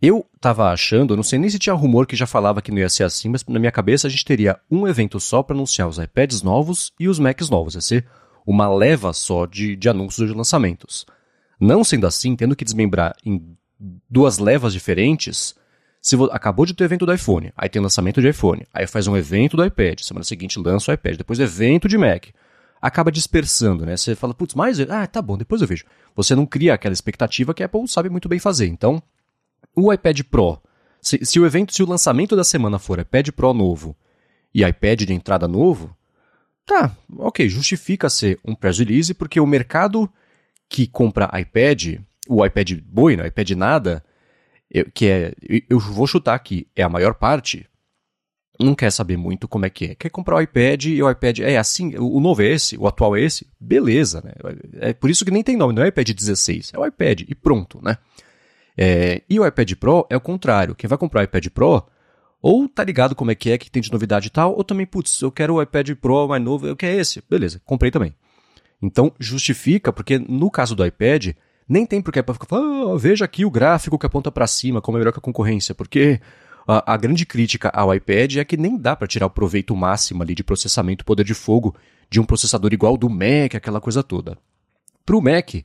Eu tava achando, não sei nem se tinha rumor que já falava que não ia ser assim, mas na minha cabeça a gente teria um evento só para anunciar os iPads novos e os Macs novos. Ia ser uma leva só de, de anúncios de lançamentos. Não sendo assim, tendo que desmembrar em duas levas diferentes, se acabou de ter evento do iPhone, aí tem lançamento de iPhone, aí faz um evento do iPad, semana seguinte lança o iPad, depois evento de Mac. Acaba dispersando, né? Você fala, putz, mas. Ah, tá bom, depois eu vejo. Você não cria aquela expectativa que a Apple sabe muito bem fazer. Então, o iPad Pro, se, se, o evento, se o lançamento da semana for iPad Pro novo e iPad de entrada novo, tá, ok, justifica ser um press release, porque o mercado que compra iPad, o iPad boi, né, iPad nada, eu, que é, eu vou chutar aqui, é a maior parte, não quer saber muito como é que é. Quer comprar o iPad e o iPad é assim, o novo é esse, o atual é esse, beleza, né? É por isso que nem tem nome, não é iPad 16, é o iPad e pronto, né? É, e o iPad Pro é o contrário. Quem vai comprar o iPad Pro, ou tá ligado como é que é, que tem de novidade e tal, ou também, putz, eu quero o iPad Pro mais novo, eu quero esse. Beleza, comprei também. Então, justifica, porque no caso do iPad, nem tem porque para ficar ah, veja aqui o gráfico que aponta para cima, como é melhor que a concorrência, porque a, a grande crítica ao iPad é que nem dá para tirar o proveito máximo ali de processamento poder de fogo de um processador igual do Mac, aquela coisa toda. Para o Mac,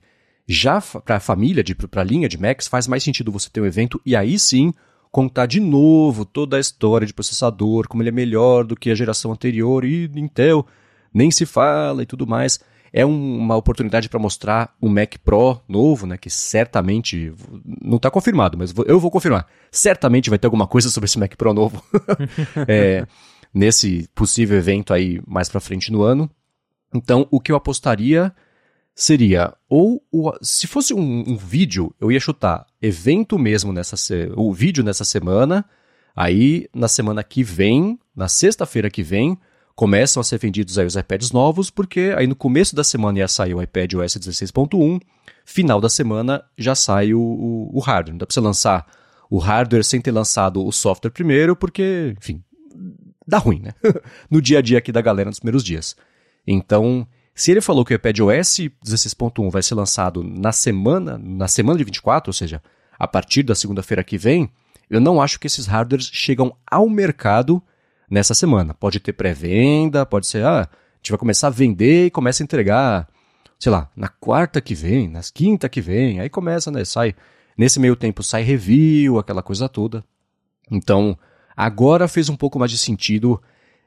Já para a família, para a linha de Macs, faz mais sentido você ter um evento e aí sim contar de novo toda a história de processador, como ele é melhor do que a geração anterior e Intel nem se fala e tudo mais. É um, uma oportunidade para mostrar o Mac Pro novo, né, que certamente não está confirmado, mas eu vou confirmar. Certamente vai ter alguma coisa sobre esse Mac Pro novo é, nesse possível evento aí mais para frente no ano. Então, o que eu apostaria seria ou o, se fosse um, um, vídeo, eu ia chutar evento mesmo nessa o vídeo nessa semana. Aí na semana que vem, na sexta-feira que vem, começam a ser vendidos aí os iPads novos, porque aí no começo da semana ia sair o iPad OS 16.1, final da semana já sai o, o, o hardware. Não dá para você lançar o hardware sem ter lançado o software primeiro, porque, enfim, dá ruim, né? no dia a dia aqui da galera nos primeiros dias. Então, se ele falou que o iPad OS 16.1 vai ser lançado na semana, na semana de 24, ou seja, a partir da segunda-feira que vem, eu não acho que esses hardwares chegam ao mercado nessa semana. Pode ter pré-venda, pode ser, ah, a gente vai começar a vender e começa a entregar, sei lá, na quarta que vem, nas quinta que vem, aí começa, né, sai, nesse meio tempo sai review, aquela coisa toda. Então, agora fez um pouco mais de sentido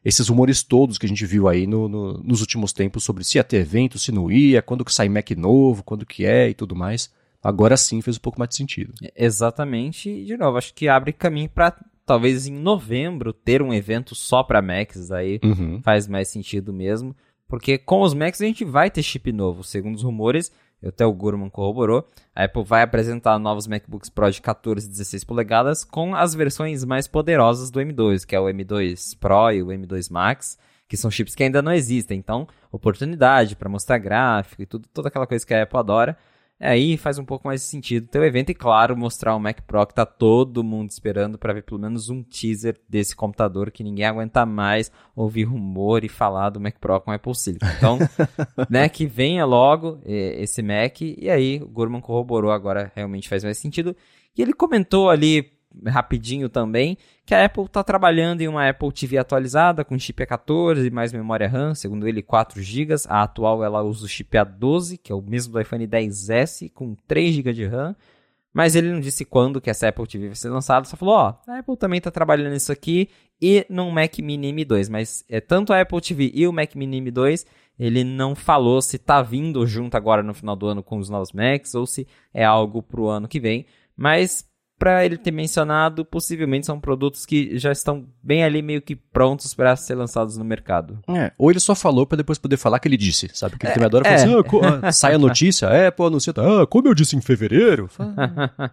esses rumores todos que a gente viu aí no, no, nos últimos tempos sobre se ia ter evento, se não ia, quando que sai Mac novo, quando que é e tudo mais. Agora sim fez um pouco mais de sentido. Exatamente. E, de novo, acho que abre caminho para talvez em novembro ter um evento só para Macs, aí uhum. faz mais sentido mesmo. Porque com os Macs a gente vai ter chip novo. Segundo os rumores, até o Gurman corroborou, a Apple vai apresentar novos MacBooks Pro de 14 e 16 polegadas com as versões mais poderosas do M2, que é o M2 Pro e o M2 Max, que são chips que ainda não existem. Então, oportunidade para mostrar gráfico e tudo, toda aquela coisa que a Apple adora. Aí faz um pouco mais de sentido ter o evento e, claro, mostrar o Mac Pro que tá todo mundo esperando para ver pelo menos um teaser desse computador que ninguém aguenta mais ouvir rumor e falar do Mac Pro com Apple Silicon. Então, né, que venha logo esse Mac e aí o Gurman corroborou agora realmente faz mais sentido. E ele comentou ali rapidinho também, que a Apple está trabalhando em uma Apple TV atualizada com chip A14 e mais memória RAM, segundo ele 4 GB. A atual ela usa o chip A12, que é o mesmo do iPhone 10S, com 3 GB de RAM. Mas ele não disse quando que essa Apple TV vai ser lançada, só falou, ó, a Apple também está trabalhando nisso aqui e no Mac Mini M2, mas é tanto a Apple TV e o Mac Mini M2, ele não falou se está vindo junto agora no final do ano com os novos Macs ou se é algo para o ano que vem. Mas para ele ter mencionado, possivelmente são produtos que já estão bem ali meio que prontos para ser lançados no mercado. É, ou ele só falou para depois poder falar que ele disse, sabe? Que ele é, também adora é. falar assim, ah, sai a notícia, é, pô, anuncia, ah, como eu disse em fevereiro.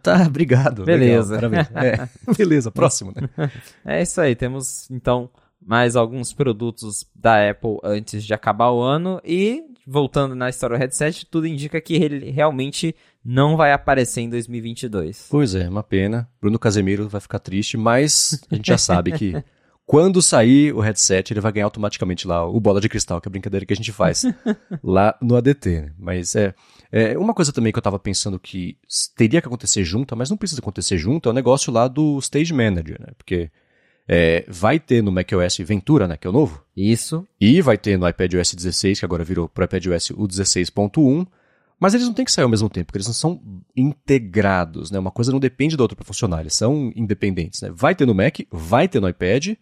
tá, obrigado. Beleza. Legal, é, beleza, próximo, né? É isso aí, temos então mais alguns produtos da Apple antes de acabar o ano e voltando na história do headset, tudo indica que ele realmente não vai aparecer em 2022. Pois é, uma pena. Bruno Casemiro vai ficar triste, mas a gente já sabe que quando sair o headset, ele vai ganhar automaticamente lá o bola de cristal, que é a brincadeira que a gente faz lá no ADT. Né? Mas é, é, uma coisa também que eu tava pensando que teria que acontecer junto, mas não precisa acontecer junto, é o negócio lá do Stage Manager, né? Porque é, vai ter no macOS Ventura, né, que é o novo. Isso. E vai ter no iPadOS 16, que agora virou para o iPadOS o 16.1. Mas eles não têm que sair ao mesmo tempo, porque eles não são integrados, né? Uma coisa não depende da outra para funcionar, eles são independentes, né? Vai ter no Mac, vai ter no iPad,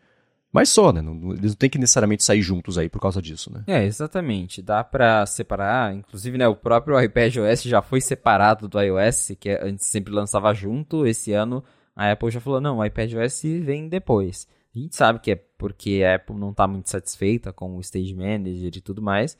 mas só, né? Não, eles não têm que necessariamente sair juntos aí por causa disso, né? É, exatamente. Dá para separar, inclusive, né, o próprio iPad OS já foi separado do iOS, que é, antes sempre lançava junto, esse ano a Apple já falou, não, o iPad OS vem depois. A gente sabe que é porque a Apple não está muito satisfeita com o Stage Manager e tudo mais,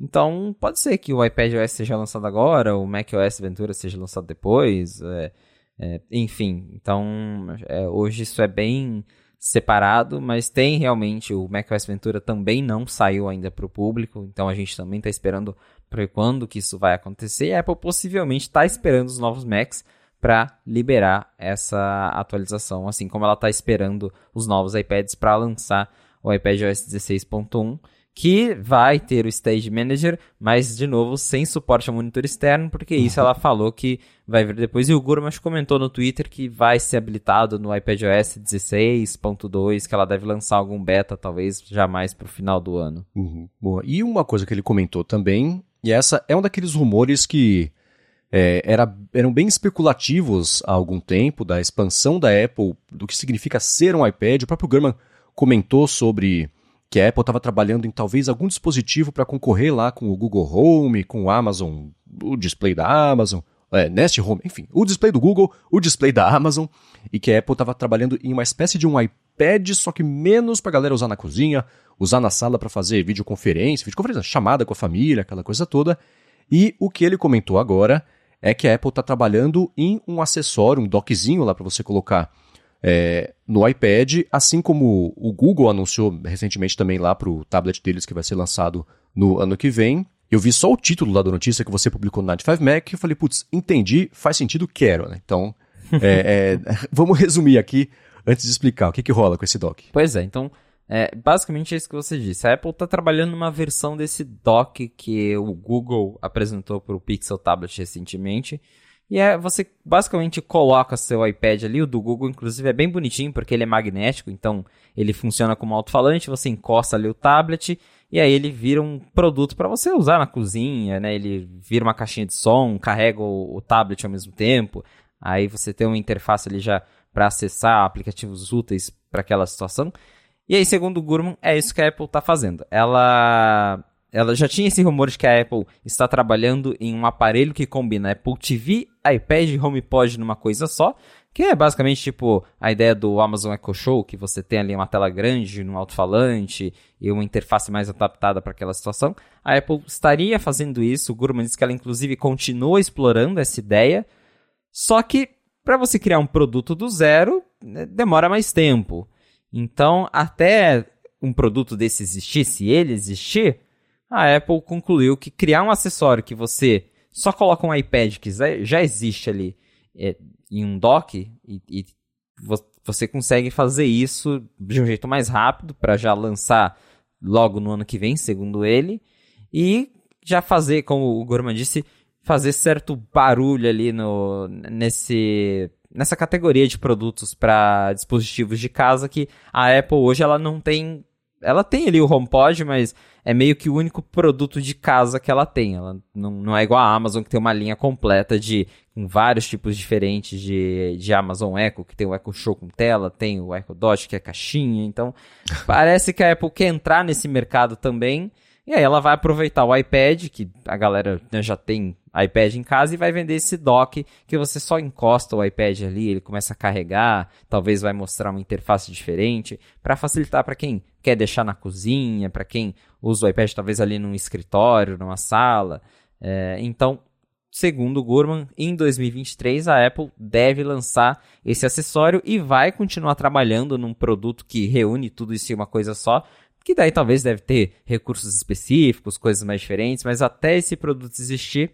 então, pode ser que o iPad OS seja lançado agora, o Mac OS Ventura seja lançado depois, é, é, enfim. Então, é, hoje isso é bem separado, mas tem realmente o Mac OS Ventura também não saiu ainda para o público, então a gente também está esperando para quando que isso vai acontecer. E a Apple possivelmente está esperando os novos Macs para liberar essa atualização, assim como ela está esperando os novos iPads para lançar o iPad OS 16.1 que vai ter o Stage Manager, mas de novo sem suporte ao monitor externo, porque isso ela falou que vai vir depois. E o Gurmas comentou no Twitter que vai ser habilitado no iPadOS 16.2, que ela deve lançar algum beta, talvez jamais para o final do ano. Uhum. Boa. E uma coisa que ele comentou também, e essa é um daqueles rumores que é, era, eram bem especulativos há algum tempo da expansão da Apple, do que significa ser um iPad. O próprio Gurman comentou sobre que a Apple estava trabalhando em talvez algum dispositivo para concorrer lá com o Google Home, com o Amazon, o display da Amazon, é, Nest Home, enfim, o display do Google, o display da Amazon, e que a Apple estava trabalhando em uma espécie de um iPad, só que menos para a galera usar na cozinha, usar na sala para fazer videoconferência, videoconferência, chamada com a família, aquela coisa toda. E o que ele comentou agora é que a Apple está trabalhando em um acessório, um dockzinho lá para você colocar é, no iPad, assim como o Google anunciou recentemente também lá para o tablet deles que vai ser lançado no ano que vem. Eu vi só o título lá da notícia que você publicou no 95 Mac e eu falei, putz, entendi, faz sentido, quero, né? Então, é, é, vamos resumir aqui antes de explicar o que, que rola com esse dock. Pois é, então, é, basicamente é isso que você disse. A Apple está trabalhando numa versão desse dock que o Google apresentou para o Pixel Tablet recentemente. E é, você basicamente coloca seu iPad ali, o do Google inclusive é bem bonitinho porque ele é magnético, então ele funciona como alto-falante, você encosta ali o tablet e aí ele vira um produto para você usar na cozinha, né? Ele vira uma caixinha de som, carrega o, o tablet ao mesmo tempo. Aí você tem uma interface ali já para acessar aplicativos úteis para aquela situação. E aí, segundo o Gurman, é isso que a Apple está fazendo. Ela ela já tinha esse rumor de que a Apple está trabalhando em um aparelho que combina Apple TV, iPad e HomePod numa coisa só, que é basicamente tipo a ideia do Amazon Echo Show, que você tem ali uma tela grande, um alto-falante e uma interface mais adaptada para aquela situação. A Apple estaria fazendo isso, o Gurman disse que ela inclusive continua explorando essa ideia, só que para você criar um produto do zero, né, demora mais tempo. Então, até um produto desse existir, se ele existir, a Apple concluiu que criar um acessório que você só coloca um iPad que já existe ali, é, em um dock e, e você consegue fazer isso de um jeito mais rápido para já lançar logo no ano que vem, segundo ele, e já fazer, como o Gorman disse, fazer certo barulho ali no, nesse, nessa categoria de produtos para dispositivos de casa que a Apple hoje ela não tem ela tem ali o HomePod, mas é meio que o único produto de casa que ela tem. Ela não, não é igual a Amazon, que tem uma linha completa de com vários tipos diferentes de, de Amazon Echo, que tem o Echo Show com tela, tem o Echo Dot, que é caixinha. Então, parece que a Apple quer entrar nesse mercado também. E aí ela vai aproveitar o iPad, que a galera né, já tem iPad em casa, e vai vender esse dock que você só encosta o iPad ali, ele começa a carregar, talvez vai mostrar uma interface diferente, para facilitar para quem quer deixar na cozinha, para quem usa o iPad talvez ali num escritório, numa sala. É, então, segundo o Gurman, em 2023 a Apple deve lançar esse acessório e vai continuar trabalhando num produto que reúne tudo isso em uma coisa só, que daí talvez deve ter recursos específicos, coisas mais diferentes, mas até esse produto existir,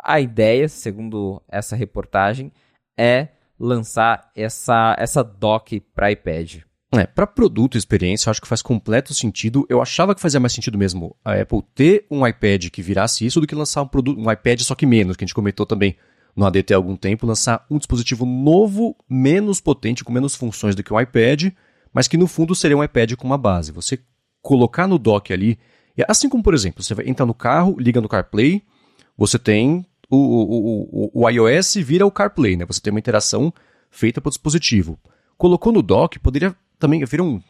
a ideia, segundo essa reportagem, é lançar essa, essa dock para iPad. É, para produto e experiência, eu acho que faz completo sentido. Eu achava que fazia mais sentido mesmo a Apple ter um iPad que virasse isso do que lançar um produto, um iPad só que menos, que a gente comentou também no ADT há algum tempo, lançar um dispositivo novo, menos potente, com menos funções do que o iPad, mas que no fundo seria um iPad com uma base. Você colocar no dock ali, assim como por exemplo, você vai entrar no carro, liga no CarPlay, você tem o, o, o, o iOS vira o CarPlay, né? Você tem uma interação feita para o dispositivo. Colocou no dock, poderia também vira um,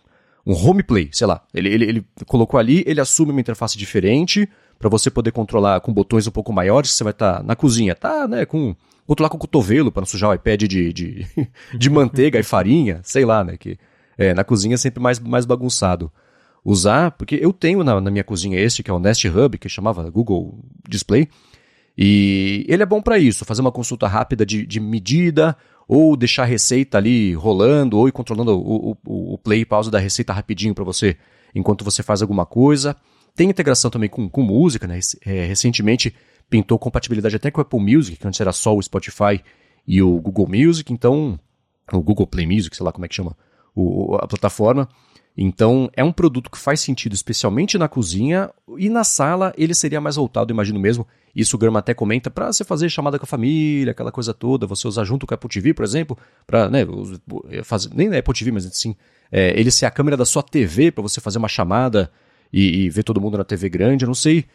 um home play, sei lá. Ele, ele, ele colocou ali, ele assume uma interface diferente para você poder controlar com botões um pouco maiores. Você vai estar tá na cozinha, tá, né? Com controlar com o cotovelo para não sujar o iPad de, de, de manteiga e farinha, sei lá, né? Que é, na cozinha é sempre mais, mais bagunçado. Usar, porque eu tenho na, na minha cozinha este, que é o Nest Hub, que chamava Google Display, e ele é bom para isso, fazer uma consulta rápida de, de medida, ou deixar a receita ali rolando, ou ir controlando o, o, o play e pausa da receita rapidinho para você, enquanto você faz alguma coisa. Tem integração também com, com música, né? É, recentemente pintou compatibilidade até com o Apple Music, que antes era só o Spotify e o Google Music, então, o Google Play Music, sei lá como é que chama o, a plataforma. Então, é um produto que faz sentido, especialmente na cozinha, e na sala ele seria mais voltado, imagino mesmo. Isso o Grama até comenta para você fazer chamada com a família, aquela coisa toda, você usar junto com a Apple TV, por exemplo, para, né, fazer, nem na Apple TV, mas assim, é, ele ser a câmera da sua TV para você fazer uma chamada e, e, ver todo mundo na TV grande. Eu não sei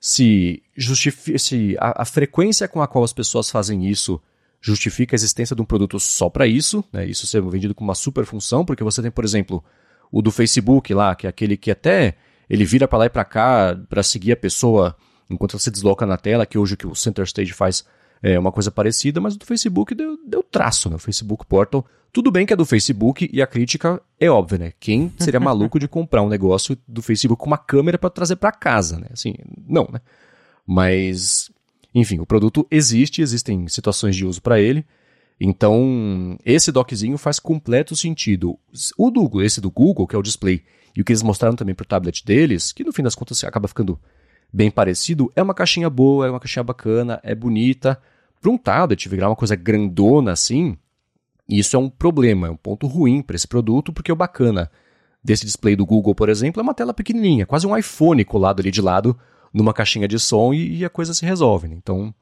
se, justifica, se a, a, frequência com a qual as pessoas fazem isso justifica a existência de um produto só para isso, né? Isso ser vendido com uma super função, porque você tem, por exemplo, o do Facebook lá, que é aquele que até ele vira para lá e para cá para seguir a pessoa enquanto você desloca na tela, que hoje o que o Center Stage faz é uma coisa parecida, mas o do Facebook deu, deu traço, né? O Facebook Portal. Tudo bem que é do Facebook e a crítica é óbvia, né? Quem seria maluco de comprar um negócio do Facebook com uma câmera para trazer para casa, né? Assim, não, né? Mas, enfim, o produto existe, existem situações de uso para ele. Então, esse doczinho faz completo sentido. O do, esse do Google, que é o display, e o que eles mostraram também para o tablet deles, que no fim das contas acaba ficando bem parecido, é uma caixinha boa, é uma caixinha bacana, é bonita. Para um tablet virar uma coisa grandona assim, isso é um problema, é um ponto ruim para esse produto, porque o bacana desse display do Google, por exemplo, é uma tela pequenininha, quase um iPhone colado ali de lado numa caixinha de som e, e a coisa se resolve. Né? Então,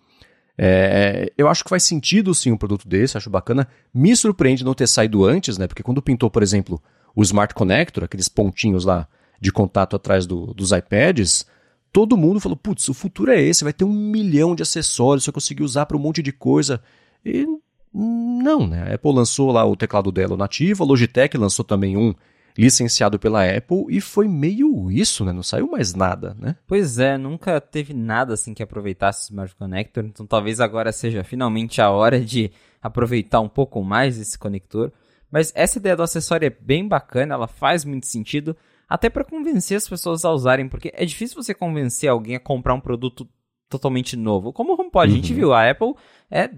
é, eu acho que faz sentido sim um produto desse, acho bacana. Me surpreende não ter saído antes, né? Porque quando pintou, por exemplo, o Smart Connector, aqueles pontinhos lá de contato atrás do, dos iPads, todo mundo falou: putz, o futuro é esse, vai ter um milhão de acessórios, você conseguir usar para um monte de coisa. E não, né? A Apple lançou lá o teclado dela nativo, a Logitech lançou também um licenciado pela Apple e foi meio isso, né? Não saiu mais nada, né? Pois é, nunca teve nada assim que aproveitasse o Smart Connector, então talvez agora seja finalmente a hora de aproveitar um pouco mais esse conector. Mas essa ideia do acessório é bem bacana, ela faz muito sentido, até para convencer as pessoas a usarem, porque é difícil você convencer alguém a comprar um produto totalmente novo. Como o HomePod, uhum. a gente uhum. viu, a Apple é,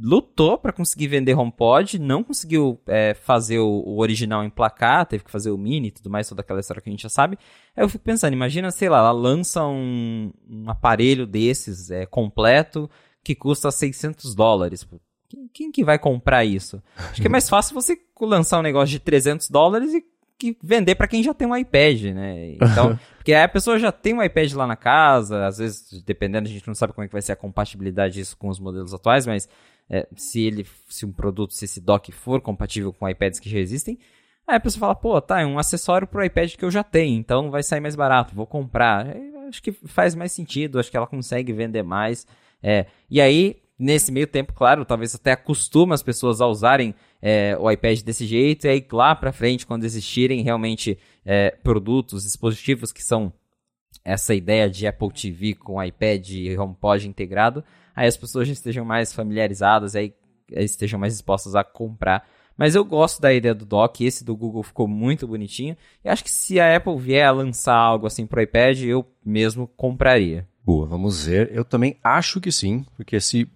lutou para conseguir vender HomePod, não conseguiu é, fazer o, o, original em placar, teve que fazer o mini e tudo mais, toda aquela história que a gente já sabe. Aí eu fico pensando, imagina, sei lá, ela lança um, um aparelho desses é, completo que custa 600 dólares. Quem, quem, que vai comprar isso? Acho que é mais fácil você lançar um negócio de 300 dólares e que vender para quem já tem um iPad, né? Então, porque a pessoa já tem um iPad lá na casa, às vezes, dependendo, a gente não sabe como é que vai ser a compatibilidade disso com os modelos atuais, mas é, se ele, se um produto, se esse dock for compatível com iPads que já existem, aí a pessoa fala, pô, tá, é um acessório pro iPad que eu já tenho, então vai sair mais barato, vou comprar. acho que faz mais sentido, acho que ela consegue vender mais. É, e aí, nesse meio tempo, claro, talvez até acostuma as pessoas a usarem é, o iPad desse jeito, e aí lá para frente, quando existirem realmente é, produtos, dispositivos que são essa ideia de Apple TV com iPad e HomePod integrado, aí as pessoas já estejam mais familiarizadas, aí estejam mais dispostas a comprar. Mas eu gosto da ideia do dock, esse do Google ficou muito bonitinho. E acho que se a Apple vier a lançar algo assim pro iPad, eu mesmo compraria. Boa, vamos ver. Eu também acho que sim, porque se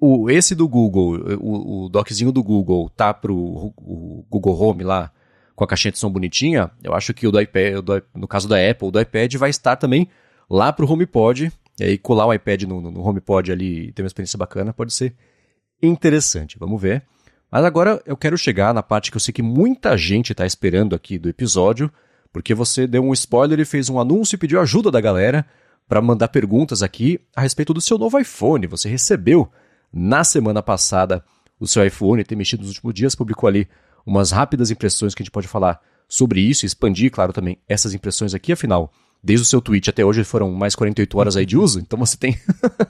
o, esse do Google, o, o dockzinho do Google tá pro o Google Home lá com a caixinha de som bonitinha, eu acho que o do iPad, no caso da Apple, o do iPad vai estar também lá pro HomePod, e aí colar o iPad no, no HomePod ali e ter uma experiência bacana pode ser interessante, vamos ver. Mas agora eu quero chegar na parte que eu sei que muita gente está esperando aqui do episódio, porque você deu um spoiler e fez um anúncio e pediu ajuda da galera para mandar perguntas aqui a respeito do seu novo iPhone. Você recebeu na semana passada o seu iPhone, tem mexido nos últimos dias, publicou ali umas rápidas impressões que a gente pode falar sobre isso expandir, claro, também essas impressões aqui, afinal, desde o seu tweet até hoje foram mais 48 horas aí de uso, então você tem,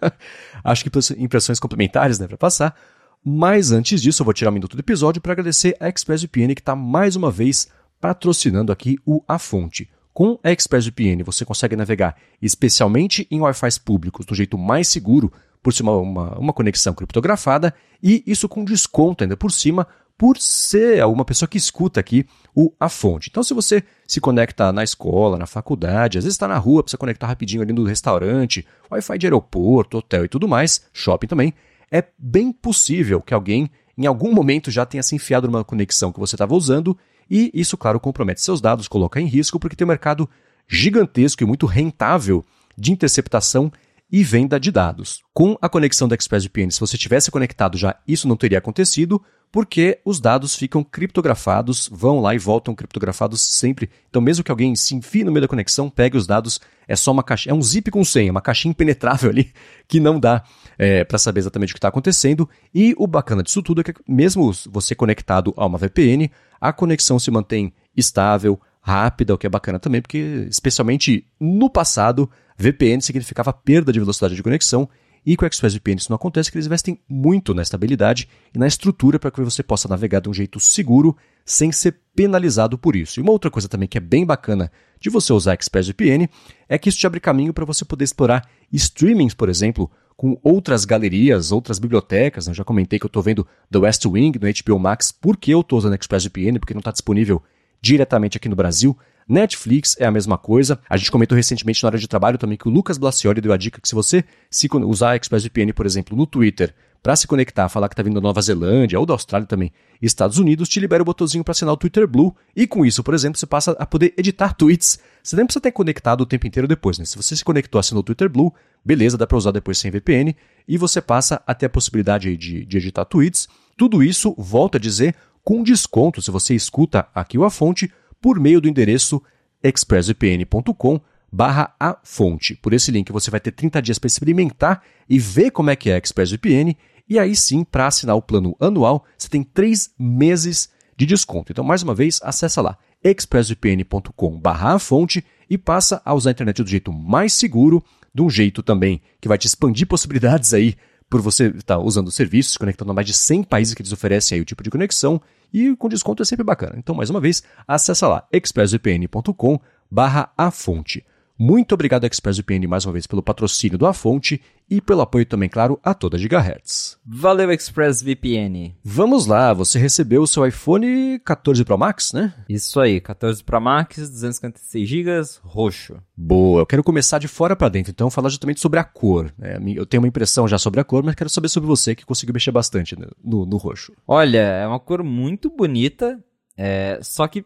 acho que impressões complementares, né, para passar. Mas antes disso, eu vou tirar um minuto do episódio para agradecer a ExpressVPN que está mais uma vez patrocinando aqui o A Fonte. Com a ExpressVPN você consegue navegar especialmente em Wi-Fi públicos do jeito mais seguro, por cima uma, uma conexão criptografada e isso com desconto ainda por cima por ser uma pessoa que escuta aqui o, a fonte. Então, se você se conecta na escola, na faculdade, às vezes está na rua, precisa conectar rapidinho ali no restaurante, Wi-Fi de aeroporto, hotel e tudo mais, shopping também, é bem possível que alguém em algum momento já tenha se enfiado numa conexão que você estava usando e isso, claro, compromete seus dados, coloca em risco, porque tem um mercado gigantesco e muito rentável de interceptação e venda de dados. Com a conexão da ExpressVPN, se você tivesse conectado já, isso não teria acontecido, porque os dados ficam criptografados, vão lá e voltam criptografados sempre. Então, mesmo que alguém se enfie no meio da conexão, pegue os dados, é só uma caixa, é um zip com senha, uma caixinha impenetrável ali que não dá é, para saber exatamente o que está acontecendo. E o bacana disso tudo é que, mesmo você conectado a uma VPN, a conexão se mantém estável, rápida, o que é bacana também, porque especialmente no passado VPN significava perda de velocidade de conexão e com o ExpressVPN isso não acontece, que eles investem muito na estabilidade e na estrutura para que você possa navegar de um jeito seguro sem ser penalizado por isso. E uma outra coisa também que é bem bacana de você usar ExpressVPN é que isso te abre caminho para você poder explorar streamings, por exemplo, com outras galerias, outras bibliotecas. Né? Eu já comentei que eu estou vendo The West Wing no HBO Max porque eu estou usando ExpressVPN, porque não está disponível diretamente aqui no Brasil. Netflix é a mesma coisa. A gente comentou recentemente na hora de trabalho também que o Lucas Blacioli deu a dica que se você se usar a ExpressVPN, por exemplo, no Twitter, para se conectar, falar que está vindo da Nova Zelândia ou da Austrália também, Estados Unidos, te libera o botãozinho para assinar o Twitter Blue. E com isso, por exemplo, você passa a poder editar tweets. Você nem precisa ter conectado o tempo inteiro depois, né? Se você se conectou, assinou o Twitter Blue, beleza, dá para usar depois sem VPN. E você passa a ter a possibilidade de, de editar tweets. Tudo isso, volta a dizer, com desconto se você escuta aqui o A Fonte por meio do endereço expressvpn.com barra a fonte. Por esse link você vai ter 30 dias para experimentar e ver como é que é a ExpressVPN e aí sim, para assinar o plano anual, você tem 3 meses de desconto. Então, mais uma vez, acessa lá expressvpn.com barra a fonte e passa a usar a internet do jeito mais seguro, de um jeito também que vai te expandir possibilidades aí por você estar tá usando serviços, conectando a mais de 100 países que eles oferecem aí o tipo de conexão e com desconto é sempre bacana. Então, mais uma vez, acessa lá expressvpn.com barra a fonte. Muito obrigado, ExpressVPN, mais uma vez, pelo patrocínio do A Fonte e pelo apoio também, claro, a toda Gigahertz. Valeu, ExpressVPN. Vamos lá, você recebeu o seu iPhone 14 Pro Max, né? Isso aí, 14 Pro Max, 256 GB, roxo. Boa, eu quero começar de fora para dentro, então falar justamente sobre a cor. Né? Eu tenho uma impressão já sobre a cor, mas quero saber sobre você que conseguiu mexer bastante no, no roxo. Olha, é uma cor muito bonita, é, só que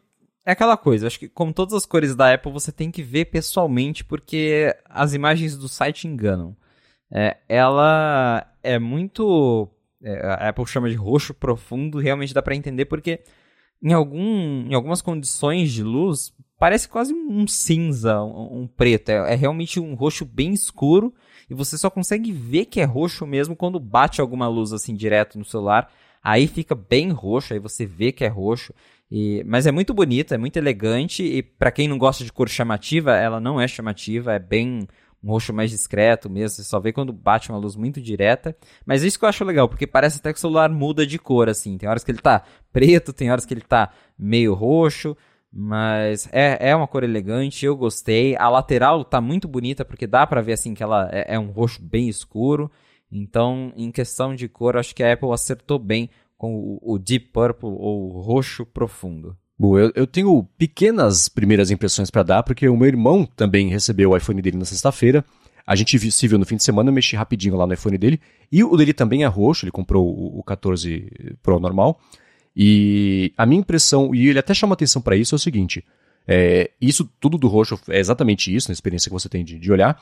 é aquela coisa, acho que como todas as cores da Apple, você tem que ver pessoalmente, porque as imagens do site enganam. É, ela é muito. É, a Apple chama de roxo profundo, realmente dá para entender, porque em, algum, em algumas condições de luz, parece quase um cinza, um, um preto. É, é, realmente um roxo bem escuro, e você só consegue ver que é roxo mesmo quando bate alguma luz assim direto no celular. Aí fica bem roxo, aí você vê que é roxo. E, mas é muito bonita, é muito elegante e para quem não gosta de cor chamativa, ela não é chamativa, é bem um roxo mais discreto mesmo, você só vê quando bate uma luz muito direta. Mas isso que eu acho legal, porque parece até que o celular muda de cor assim. Tem horas que ele tá preto, tem horas que ele tá meio roxo, mas é, é uma cor elegante, eu gostei. A lateral tá muito bonita porque dá para ver assim que ela é, é um roxo bem escuro. Então, em questão de cor, acho que a Apple acertou bem com o, o Deep Purple ou roxo profundo? Bom, eu, eu tenho pequenas primeiras impressões para dar, porque o meu irmão também recebeu o iPhone dele na sexta-feira. A gente se viu no fim de semana, eu mexi rapidinho lá no iPhone dele. E o dele também é roxo, ele comprou o, o 14 Pro normal. E a minha impressão, e ele até chama atenção para isso, é o seguinte: é, isso tudo do roxo é exatamente isso, na experiência que você tem de, de olhar.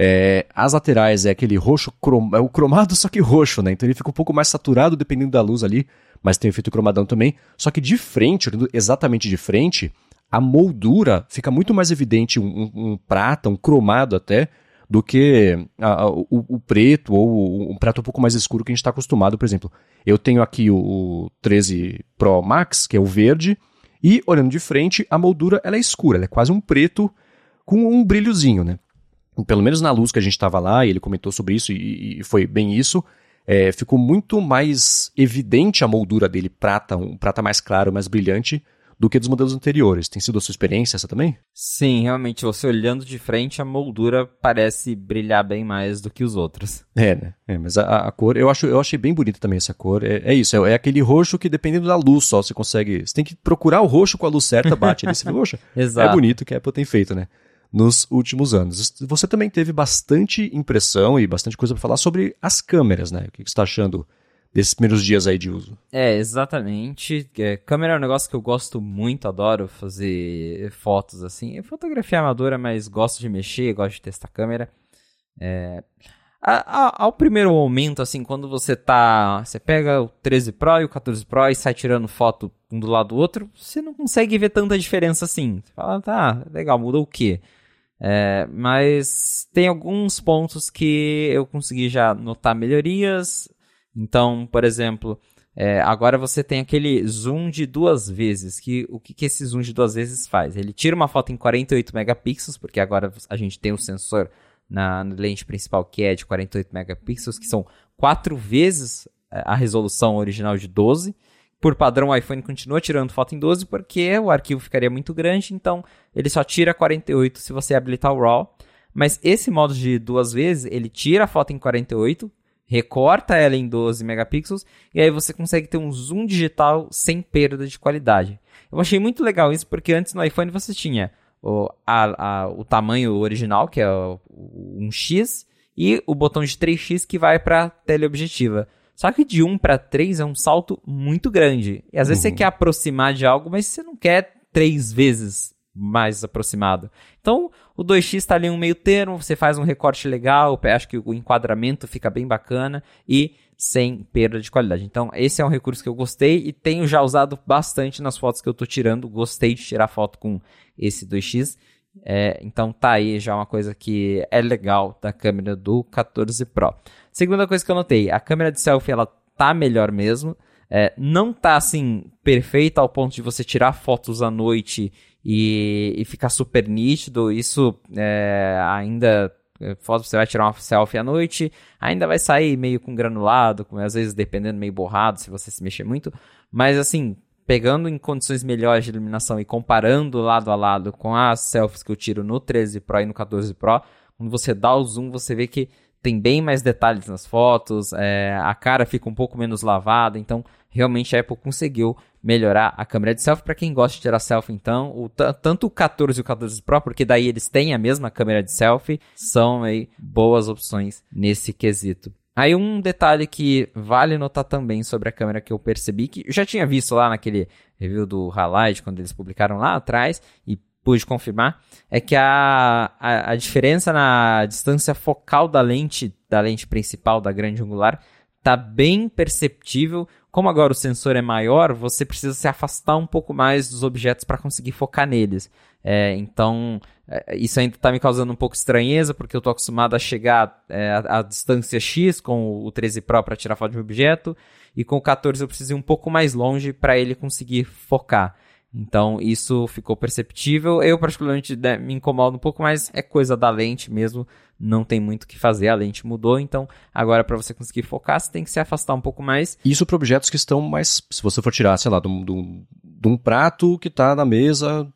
É, as laterais é aquele roxo, crom, é o cromado, só que roxo, né? Então ele fica um pouco mais saturado dependendo da luz ali, mas tem o efeito cromadão também. Só que de frente, exatamente de frente, a moldura fica muito mais evidente, um, um, um prata, um cromado até, do que a, a, o, o, preto ou um prato um pouco mais escuro que a gente está acostumado, por exemplo. Eu tenho aqui o, o 13 Pro Max, que é o verde, e olhando de frente, a moldura ela é escura, ela é quase um preto com um brilhozinho, né? Pelo menos na luz que a gente estava lá, e ele comentou sobre isso, e, e foi bem isso, é, ficou muito mais evidente a moldura dele, prata, um prata mais claro, mais brilhante, do que dos modelos anteriores. Tem sido a sua experiência essa também? Sim, realmente, você olhando de frente, a moldura parece brilhar bem mais do que os outros. É, né? É, mas a, a, cor, eu, acho, eu achei bem bonita também essa cor. É, é isso, é, é, aquele roxo que dependendo da luz só você consegue. Você tem que procurar o roxo com a luz certa, bate ali. Você vê, poxa, é bonito que a Apple tem feito, né? Nos últimos anos. Você também teve bastante impressão e bastante coisa para falar sobre as câmeras, né? O que você está achando desses primeiros dias aí de uso? É, exatamente. É, câmera é um negócio que eu gosto muito, adoro fazer fotos assim. Fotografia amadora, mas gosto de mexer, gosto de testar câmera. É... A, a, ao primeiro momento, assim, quando você tá. Você pega o 13 Pro e o 14 Pro e sai tirando foto um do lado do outro, você não consegue ver tanta diferença assim. Você fala, tá, legal, muda o quê? É, mas tem alguns pontos que eu consegui já notar melhorias. Então, por exemplo, é, agora você tem aquele zoom de duas vezes. Que, o que, que esse zoom de duas vezes faz? Ele tira uma foto em 48 megapixels, porque agora a gente tem o sensor na, na lente principal, que é de 48 megapixels, que são quatro vezes é, a resolução original de 12. Por padrão, o iPhone continua tirando foto em 12 porque o arquivo ficaria muito grande, então ele só tira 48 se você habilitar o RAW. Mas esse modo de duas vezes, ele tira a foto em 48, recorta ela em 12 megapixels e aí você consegue ter um zoom digital sem perda de qualidade. Eu achei muito legal isso porque antes no iPhone você tinha o, a, a, o tamanho original, que é o, o 1x, e o botão de 3x que vai para teleobjetiva. Só que de 1 para 3 é um salto muito grande. E às vezes você uhum. quer aproximar de algo, mas você não quer três vezes mais aproximado. Então, o 2x está ali um meio termo, você faz um recorte legal, acho que o enquadramento fica bem bacana e sem perda de qualidade. Então, esse é um recurso que eu gostei e tenho já usado bastante nas fotos que eu estou tirando. Gostei de tirar foto com esse 2x. É, então tá aí já uma coisa que é legal da câmera do 14 Pro. Segunda coisa que eu notei, a câmera de selfie ela tá melhor mesmo. É, não tá assim perfeita ao ponto de você tirar fotos à noite e, e ficar super nítido. Isso é, ainda é, foto você vai tirar uma selfie à noite, ainda vai sair meio com granulado, com, às vezes dependendo meio borrado se você se mexer muito, mas assim, pegando em condições melhores de iluminação e comparando lado a lado com as selfies que eu tiro no 13 Pro e no 14 Pro, quando você dá o zoom, você vê que tem bem mais detalhes nas fotos, é, a cara fica um pouco menos lavada, então realmente a Apple conseguiu melhorar a câmera de selfie. Para quem gosta de tirar selfie, então, o, tanto o 14 e o 14 Pro, porque daí eles têm a mesma câmera de selfie, são aí boas opções nesse quesito. Aí um detalhe que vale notar também sobre a câmera que eu percebi, que eu já tinha visto lá naquele review do Halide, quando eles publicaram lá atrás, e pude confirmar, é que a, a, a, diferença na distância focal da lente, da lente principal, da grande angular, tá bem perceptível. Como agora o sensor é maior, você precisa se afastar um pouco mais dos objetos para conseguir focar neles. É, então, é, isso ainda está me causando um pouco estranheza, porque eu estou acostumado a chegar é, a, distância X com o 13 Pro para tirar foto de um objeto, e com o 14 eu preciso ir um pouco mais longe para ele conseguir focar. Então, isso ficou perceptível. Eu, particularmente, né, me incomodo um pouco, mas é coisa da lente mesmo. Não tem muito o que fazer, a lente mudou. Então, agora, para você conseguir focar, você tem que se afastar um pouco mais. Isso para objetos que estão mais. Se você for tirar, sei lá, de um, de um prato que está na mesa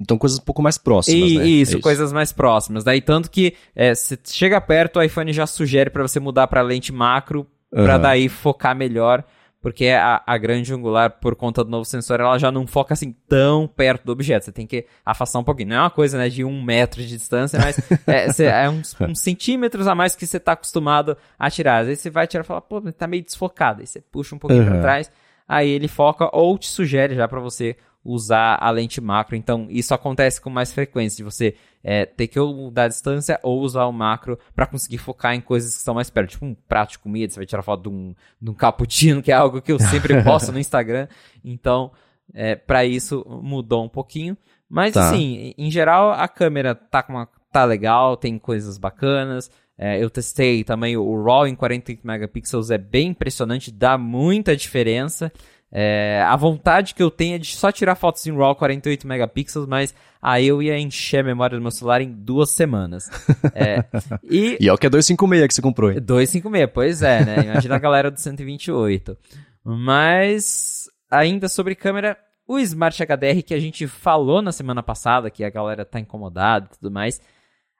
então, coisas um pouco mais próximas, e, né? Isso, é isso, coisas mais próximas. Daí, tanto que é, se chega perto, o iPhone já sugere para você mudar para lente macro, uhum. para daí focar melhor. Porque a, a, grande angular, por conta do novo sensor, ela já não foca assim tão perto do objeto. Você tem que afastar um pouquinho. Não é uma coisa né, de um metro de distância, mas é, cê, é uns, uns, centímetros a mais que você está acostumado a tirar. Às vezes você vai tirar e fala, pô, tá meio desfocado. Aí você puxa um pouquinho uhum. para trás, aí ele foca ou te sugere já para você usar a lente macro. Então, isso acontece com mais frequência, de você é, ter que ou mudar a distância ou usar o macro para conseguir focar em coisas que estão mais perto. Tipo um prato de comida, você vai tirar foto de um, de um cappuccino, que é algo que eu sempre posto no Instagram. Então, é, para isso mudou um pouquinho. Mas, tá. assim, em geral, a câmera tá, com uma, tá legal, tem coisas bacanas. É, eu testei também o RAW em 48 megapixels, é bem impressionante, dá muita diferença. É, a vontade que eu tenho é de só tirar fotos em RAW 48 megapixels, mas aí eu ia encher a memória do meu celular em duas semanas. É, e, e é o que é 256 que você comprou, hein? 256, pois é, né? Imagina a galera do 128. Mas, ainda sobre câmera, o Smart HDR que a gente falou na semana passada, que a galera tá incomodada e tudo mais,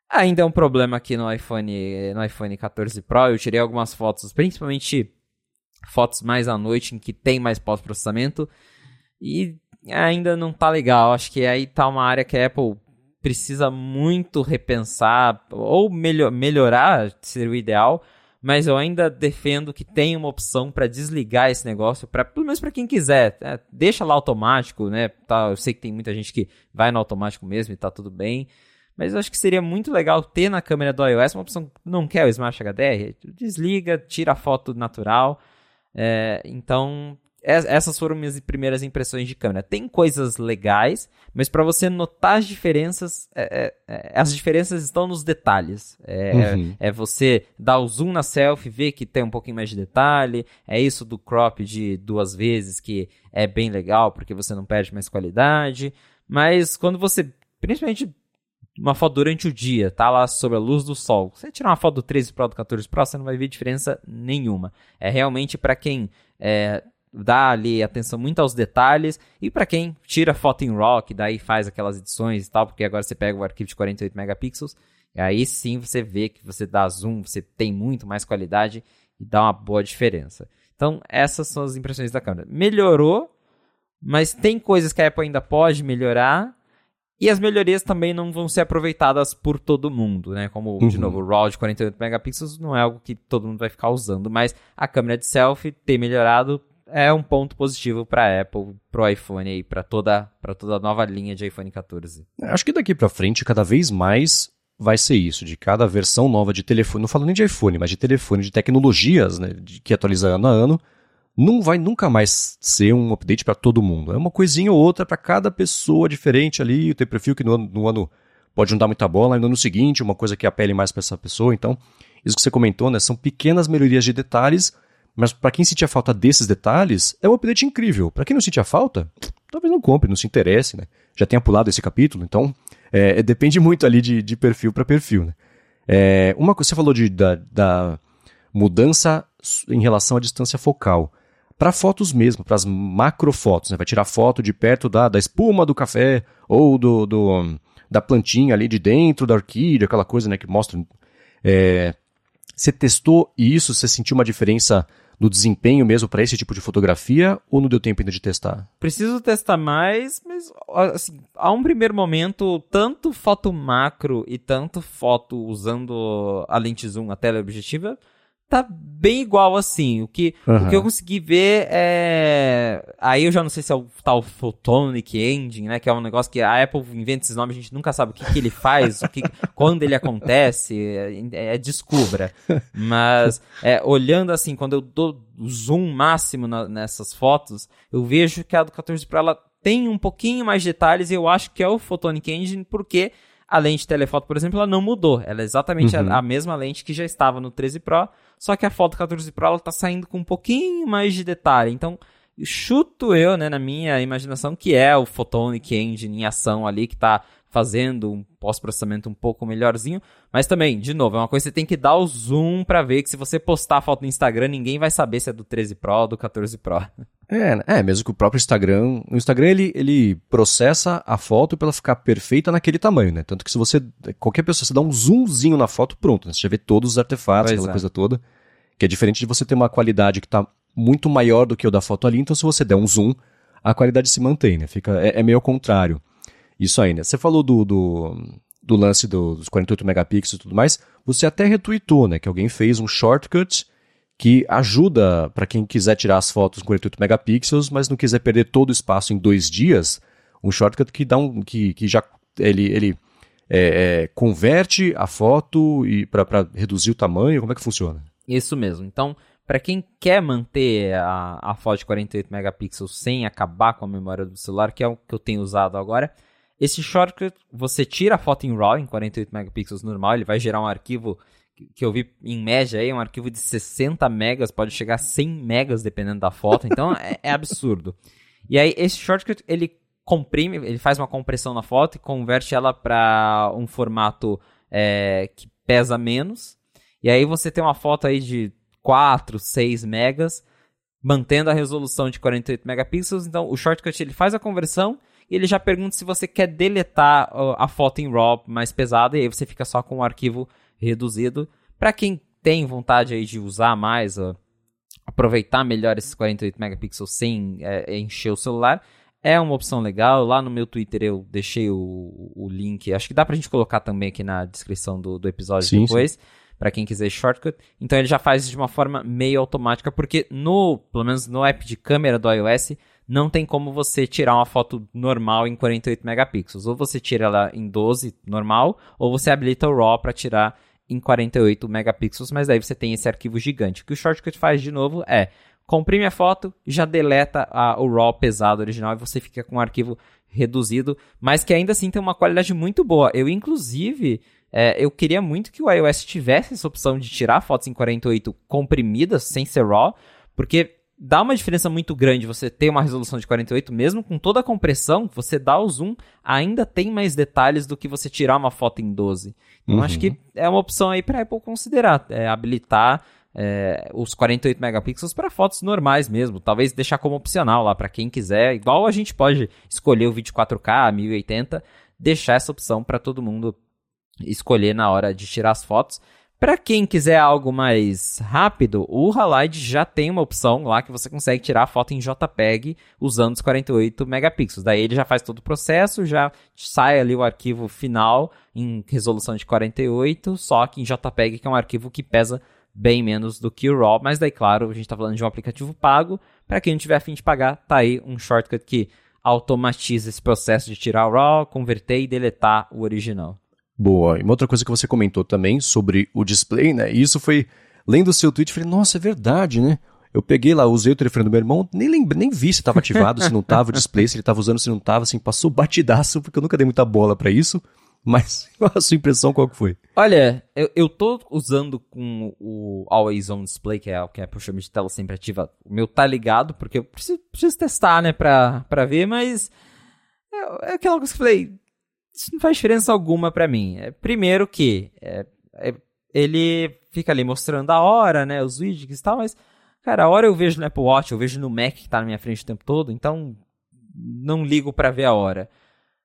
ainda é um problema aqui no iPhone, no iPhone 14 Pro. Eu tirei algumas fotos, principalmente fotos mais à noite em que tem mais pós-processamento e ainda não tá legal. Acho que aí tá uma área que a Apple precisa muito repensar ou melhor, melhorar, seria o ideal, mas eu ainda defendo que tem uma opção para desligar esse negócio, para pelo menos para quem quiser, é, deixa lá automático, né? Tá, eu sei que tem muita gente que vai no automático mesmo e tá tudo bem. Mas eu acho que seria muito legal ter na câmera do iOS uma opção não quer o Smart HDR. Desliga, tira a foto natural é, então, essas foram minhas primeiras impressões de câmera. Tem coisas legais, mas para você notar as diferenças, é, é, é, as diferenças estão nos detalhes. É, uhum. é, você dar o zoom na selfie, ver que tem um pouquinho mais de detalhe. É isso do crop de duas vezes que é bem legal porque você não perde mais qualidade. Mas quando você, principalmente uma foto durante o dia, tá lá sob a luz do sol. Você tirar uma foto do 13 Pro do 14 Pro, você não vai ver diferença nenhuma. É realmente para quem é, dá ali atenção muito aos detalhes e para quem tira foto em RAW, que daí faz aquelas edições e tal, porque agora você pega o arquivo de 48 megapixels, e aí sim você vê que você dá zoom, você tem muito mais qualidade e dá uma boa diferença. Então, essas são as impressões da câmera. Melhorou, mas tem coisas que a Apple ainda pode melhorar e as melhorias também não vão ser aproveitadas por todo mundo, né? Como, uhum. de novo, o RAW de 48 megapixels não é algo que todo mundo vai ficar usando, mas a câmera de selfie ter melhorado é um ponto positivo para Apple, pro iPhone e para toda para toda a nova linha de iPhone 14. Acho que daqui para frente cada vez mais vai ser isso, de cada versão nova de telefone, não falo nem de iPhone, mas de telefone, de tecnologias, né, de, que atualiza ano a ano, não vai nunca mais ser um update para todo mundo. É uma coisinha ou outra para cada pessoa diferente ali. Tem perfil que no ano, no ano pode não dar muita bola, e no ano seguinte, uma coisa que apele mais para essa pessoa. Então, isso que você comentou, né? São pequenas melhorias de detalhes, mas para quem sentia falta desses detalhes, é um update incrível. Para quem não sentia falta, talvez não compre, não se interesse, né? Já tenha pulado esse capítulo, então é, depende muito ali de, de perfil para perfil, né? É, uma coisa, você falou de, da, da mudança em relação à distância focal para fotos mesmo, para as macrofotos. Né? Vai tirar foto de perto da, da espuma do café ou do, do, da plantinha ali de dentro da orquídea, aquela coisa né, que mostra. É, você testou isso? Você sentiu uma diferença no desempenho mesmo para esse tipo de fotografia ou não deu tempo ainda de testar? Preciso testar mais, mas assim, a um primeiro momento, tanto foto macro e tanto foto usando a lente zoom, a tela objetiva, tá bem igual assim. O que, uhum. o que eu consegui ver é. Aí eu já não sei se é o tal Photonic Engine, né? Que é um negócio que a Apple inventa esses nomes, a gente nunca sabe o que, que ele faz, o que, quando ele acontece, é, é descubra. Mas é, olhando assim, quando eu dou zoom máximo na, nessas fotos, eu vejo que a do 14 Pro ela tem um pouquinho mais de detalhes e eu acho que é o Photonic Engine porque a lente telefoto, por exemplo, ela não mudou. Ela é exatamente uhum. a, a, mesma lente que já estava no 13 Pro, só que a foto 14 Pro ela tá saindo com um pouquinho mais de detalhe. Então, chuto eu, né, na minha imaginação, que é o Photonic Engine em ação ali, que está fazendo um pós-processamento um pouco melhorzinho. Mas também, de novo, é uma coisa que você tem que dar o zoom para ver que se você postar a foto no Instagram, ninguém vai saber se é do 13 Pro ou do 14 Pro. É, é, mesmo que o próprio Instagram. O Instagram ele, ele processa a foto para ela ficar perfeita naquele tamanho, né? Tanto que se você. Qualquer pessoa, você dá um zoomzinho na foto, pronto. Né? Você já vê todos os artefatos, pois aquela é. coisa toda. Que é diferente de você ter uma qualidade que está muito maior do que o da foto ali. Então, se você der um zoom, a qualidade se mantém, né? Fica, é, é meio ao contrário. Isso aí, né? Você falou do, do, do lance do, dos 48 megapixels e tudo mais. Você até retweetou, né? Que alguém fez um shortcut que ajuda para quem quiser tirar as fotos com 48 megapixels, mas não quiser perder todo o espaço em dois dias, um shortcut que dá um que, que já ele, ele é, é, converte a foto e para reduzir o tamanho, como é que funciona? Isso mesmo. Então, para quem quer manter a, a foto de 48 megapixels sem acabar com a memória do celular, que é o que eu tenho usado agora, esse shortcut você tira a foto em RAW em 48 megapixels normal, ele vai gerar um arquivo que eu vi em média aí, um arquivo de 60 megas, pode chegar a 100 megas dependendo da foto, então é, é, absurdo. E aí esse shortcut ele comprime, ele faz uma compressão na foto e converte ela para um formato é, que pesa menos. E aí você tem uma foto aí de 4, 6 megas, mantendo a resolução de 48 megapixels. Então o shortcut ele faz a conversão e ele já pergunta se você quer deletar a foto em RAW mais pesada e aí você fica só com o arquivo reduzido. Para quem tem vontade aí de usar mais, ó, aproveitar melhor esses 48 megapixels sem é, encher o celular, é uma opção legal. Lá no meu Twitter eu deixei o, o link, acho que dá pra gente colocar também aqui na descrição do, do episódio sim, depois. Para quem quiser shortcut. Então ele já faz de uma forma meio automática, porque no, pelo menos no app de câmera do iOS, não tem como você tirar uma foto normal em 48 megapixels. Ou você tira ela em 12 normal, ou você habilita o RAW para tirar em 48 megapixels, mas daí você tem esse arquivo gigante. O que o Shortcut faz de novo é comprime a foto, já deleta a, o RAW pesado original e você fica com um arquivo reduzido, mas que ainda assim tem uma qualidade muito boa. Eu, inclusive, é, eu queria muito que o iOS tivesse essa opção de tirar fotos em 48 comprimidas, sem ser RAW, porque dá uma diferença muito grande você ter uma resolução de 48, mesmo com toda a compressão, você dá o zoom, ainda tem mais detalhes do que você tirar uma foto em 12. Então uhum. acho que é uma opção aí para Apple considerar, é, habilitar é, os 48 megapixels para fotos normais mesmo, talvez deixar como opcional lá para quem quiser, igual a gente pode escolher o vídeo 4K, 1080, deixar essa opção para todo mundo escolher na hora de tirar as fotos. Para quem quiser algo mais rápido, o Halide já tem uma opção lá que você consegue tirar a foto em JPEG usando os 48 megapixels. Daí ele já faz todo o processo, já sai ali o arquivo final em resolução de 48, só que em JPEG, que é um arquivo que pesa bem menos do que o RAW, mas daí, claro, a gente está falando de um aplicativo pago. Para quem não tiver afim de pagar, tá aí um shortcut que automatiza esse processo de tirar o RAW, converter e deletar o original. Boa. E uma outra coisa que você comentou também sobre o display, né? E isso foi, lendo o seu tweet, falei, nossa, é verdade, né? Eu peguei lá, usei o telefone do meu irmão, nem nem vi se estava ativado, se não estava o display, se ele estava usando, se não estava, assim, passou batidaço, porque eu nunca dei muita bola para isso. Mas a sua impressão qual que foi? Olha, eu, eu tô usando com o Always On Display, que é o que é por chama de tela sempre ativa. O meu tá ligado, porque eu preciso, preciso testar, né, pra, pra ver, mas é, é aquela coisa que eu falei, isso não faz diferença alguma para mim. É, primeiro que é, é, ele fica ali mostrando a hora, né, os widgets e tal, mas, cara, a hora eu vejo no Apple Watch, eu vejo no Mac que tá na minha frente o tempo todo, então não ligo para ver a hora.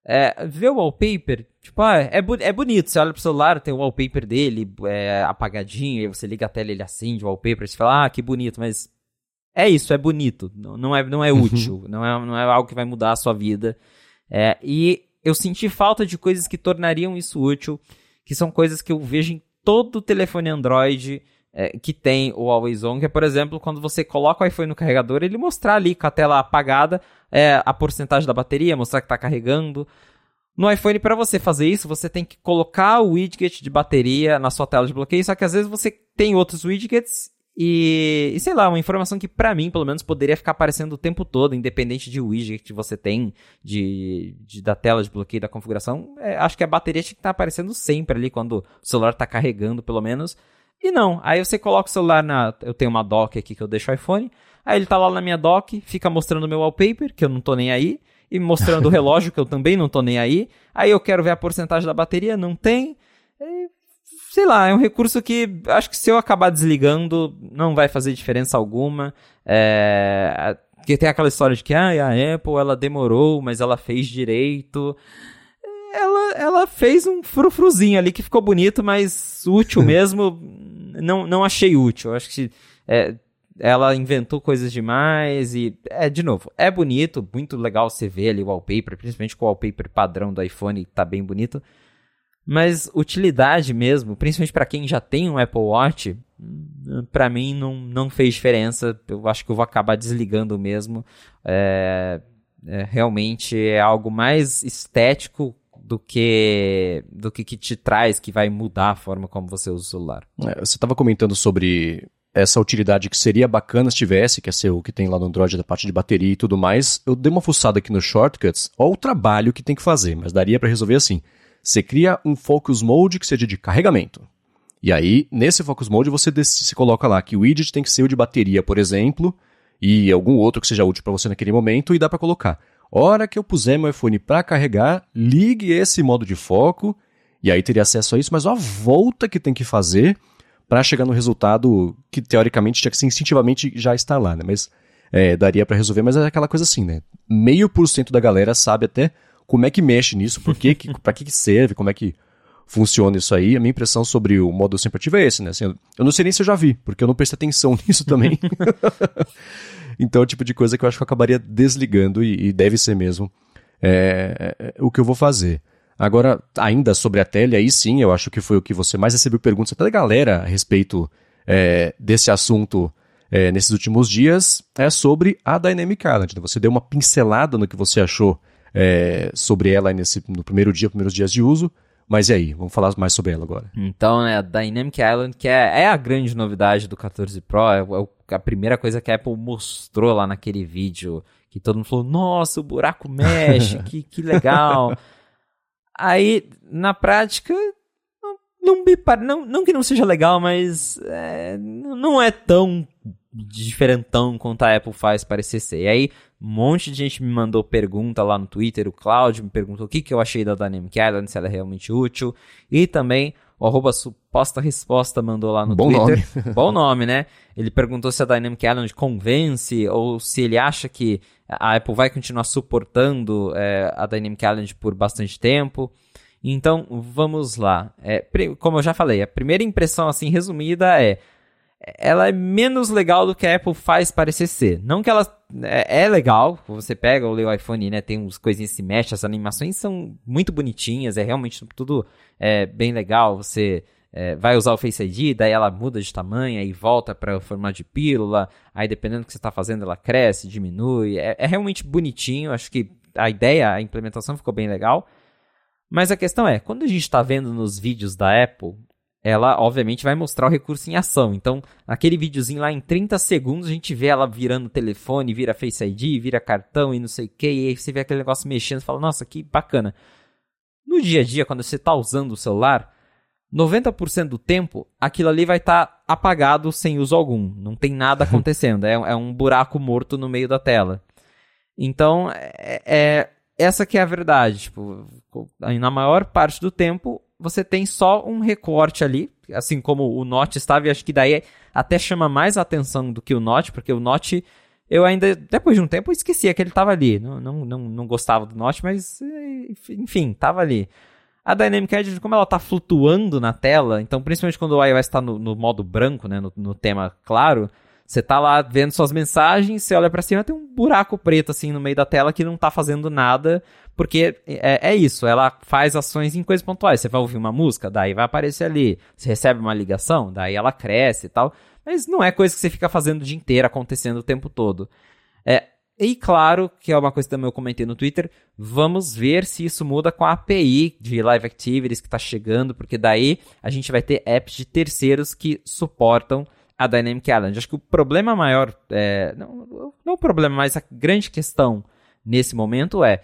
É, ver o wallpaper, tipo, ah, é, é bonito, você olha pro celular, tem o wallpaper dele é, apagadinho, aí você liga a tela ele acende o wallpaper, você fala, ah, que bonito, mas é isso, é bonito, não, não é, não é útil, não, é, não é algo que vai mudar a sua vida. É, e eu senti falta de coisas que tornariam isso útil, que são coisas que eu vejo em todo telefone Android é, que tem o Always On, que é, por exemplo, quando você coloca o iPhone no carregador, ele mostrar ali com a tela apagada é, a porcentagem da bateria, mostrar que está carregando. No iPhone, para você fazer isso, você tem que colocar o widget de bateria na sua tela de bloqueio, só que às vezes você tem outros widgets e, e, sei lá, uma informação que para mim, pelo menos, poderia ficar aparecendo o tempo todo, independente de widget que você tem, de, de da tela de bloqueio da configuração. É, acho que a bateria tinha que estar tá aparecendo sempre ali quando o celular está carregando, pelo menos. E não, aí você coloca o celular na. Eu tenho uma dock aqui que eu deixo o iPhone. Aí ele tá lá na minha dock, fica mostrando o meu wallpaper, que eu não tô nem aí. E mostrando o relógio, que eu também não tô nem aí. Aí eu quero ver a porcentagem da bateria, não tem sei lá, é um recurso que acho que se eu acabar desligando, não vai fazer diferença alguma. É, porque tem aquela história de que ah, a Apple ela demorou, mas ela fez direito. Ela, ela fez um frufruzinho ali que ficou bonito, mas útil mesmo, não, não achei útil. Acho que é, ela inventou coisas demais e, é, de novo, é bonito, muito legal você ver ali o wallpaper, principalmente com o wallpaper padrão do iPhone, tá bem bonito. Mas utilidade mesmo, principalmente para quem já tem um Apple Watch, para mim não, não fez diferença. Eu acho que eu vou acabar desligando mesmo. É, é, realmente é algo mais estético do que do que, que te traz, que vai mudar a forma como você usa o celular. É, você estava comentando sobre essa utilidade que seria bacana se tivesse, que é ser o que tem lá no Android da parte de bateria e tudo mais. Eu dei uma fuçada aqui no Shortcuts, olha o trabalho que tem que fazer, mas daria para resolver assim. Você cria um Focus Mode que seja de carregamento. E aí, nesse Focus Mode, você, você coloca lá que o widget tem que ser o de bateria, por exemplo, e algum outro que seja útil para você naquele momento, e dá para colocar. Hora que eu puser meu iPhone para carregar, ligue esse modo de foco, e aí teria acesso a isso, mas a volta que tem que fazer para chegar no resultado que teoricamente tinha que ser instintivamente já está lá, né? Mas é, daria para resolver, mas é aquela coisa assim, né? Meio por cento da galera sabe até como é que mexe nisso, por que, que, pra que, que serve, como é que funciona isso aí. A minha impressão sobre o modo sempre ativo é esse, né? Assim, eu não sei nem se eu já vi, porque eu não prestei atenção nisso também. então é o tipo de coisa que eu acho que eu acabaria desligando e, e deve ser mesmo é, é, o que eu vou fazer. Agora, ainda sobre a tele, aí sim, eu acho que foi o que você mais recebeu perguntas até da galera a respeito é, desse assunto é, nesses últimos dias, é sobre a Dynamic Island. Né? Você deu uma pincelada no que você achou é, sobre ela nesse, no primeiro dia, primeiros dias de uso. Mas e aí? Vamos falar mais sobre ela agora. Então, né, a Dynamic Island, que é, é a grande novidade do 14 Pro, é, é, a primeira coisa que a Apple mostrou lá naquele vídeo, que todo mundo falou, nossa, o buraco mexe, que, que legal. Aí, na prática, não, não, não, não que não seja legal, mas é, não é tão diferentão quanto a Apple faz parecer ser. E aí, um monte de gente me mandou pergunta lá no Twitter, o Claudio me perguntou o que, que eu achei da Dynamic Island, se ela é realmente útil, e também o arroba suposta resposta mandou lá no Bom Twitter. Nome. Bom nome, né? Ele perguntou se a Dynamic Island convence ou se ele acha que a Apple vai continuar suportando é, a Dynamic Island por bastante tempo. Então, vamos lá. É, como eu já falei, a primeira impressão, assim, resumida é ela é menos legal do que a Apple faz parecer ser. Não que ela é, é legal, você pega o iPhone, né, tem uns coisinhas que se mexem, as animações são muito bonitinhas, é realmente tudo é, bem legal. Você é, vai usar o Face ID, daí ela muda de tamanho e volta para o formato de pílula. Aí dependendo do que você está fazendo, ela cresce, diminui. É, é realmente bonitinho. Acho que a ideia, a implementação ficou bem legal. Mas a questão é, quando a gente está vendo nos vídeos da Apple, ela obviamente vai mostrar o recurso em ação. Então, naquele videozinho lá em 30 segundos, a gente vê ela virando o telefone, vira Face ID, vira cartão e não sei o que, e aí você vê aquele negócio mexendo e fala, nossa, que bacana. No dia a dia, quando você está usando o celular, 90% do tempo, aquilo ali vai estar tá apagado sem uso algum. Não tem nada acontecendo. é, é, um buraco morto no meio da tela. Então, é, é, essa que é a verdade. Tipo, na maior parte do tempo, você tem só um recorte ali, assim como o Note estava, e acho que daí até chama mais atenção do que o Note, porque o Note, eu ainda, depois de um tempo, esquecia que ele estava ali. Não, não, não, não gostava do Note, mas, enfim, estava ali. A Dynamic Edge, como ela está flutuando na tela, então principalmente quando o iOS está no, no, modo branco, né, no, no tema claro, você tá lá vendo suas mensagens, você olha para cima, tem um buraco preto assim no meio da tela que não tá fazendo nada, porque é, é, isso, ela faz ações em coisas pontuais. Você vai ouvir uma música, daí vai aparecer ali. Você recebe uma ligação, daí ela cresce e tal. Mas não é coisa que você fica fazendo o dia inteiro, acontecendo o tempo todo. É, e claro, que é uma coisa que também eu comentei no Twitter, vamos ver se isso muda com a API de Live Activities que está chegando, porque daí a gente vai ter apps de terceiros que suportam a Dynamic Island. Acho que o problema maior, é, não, não o problema, mas a grande questão nesse momento é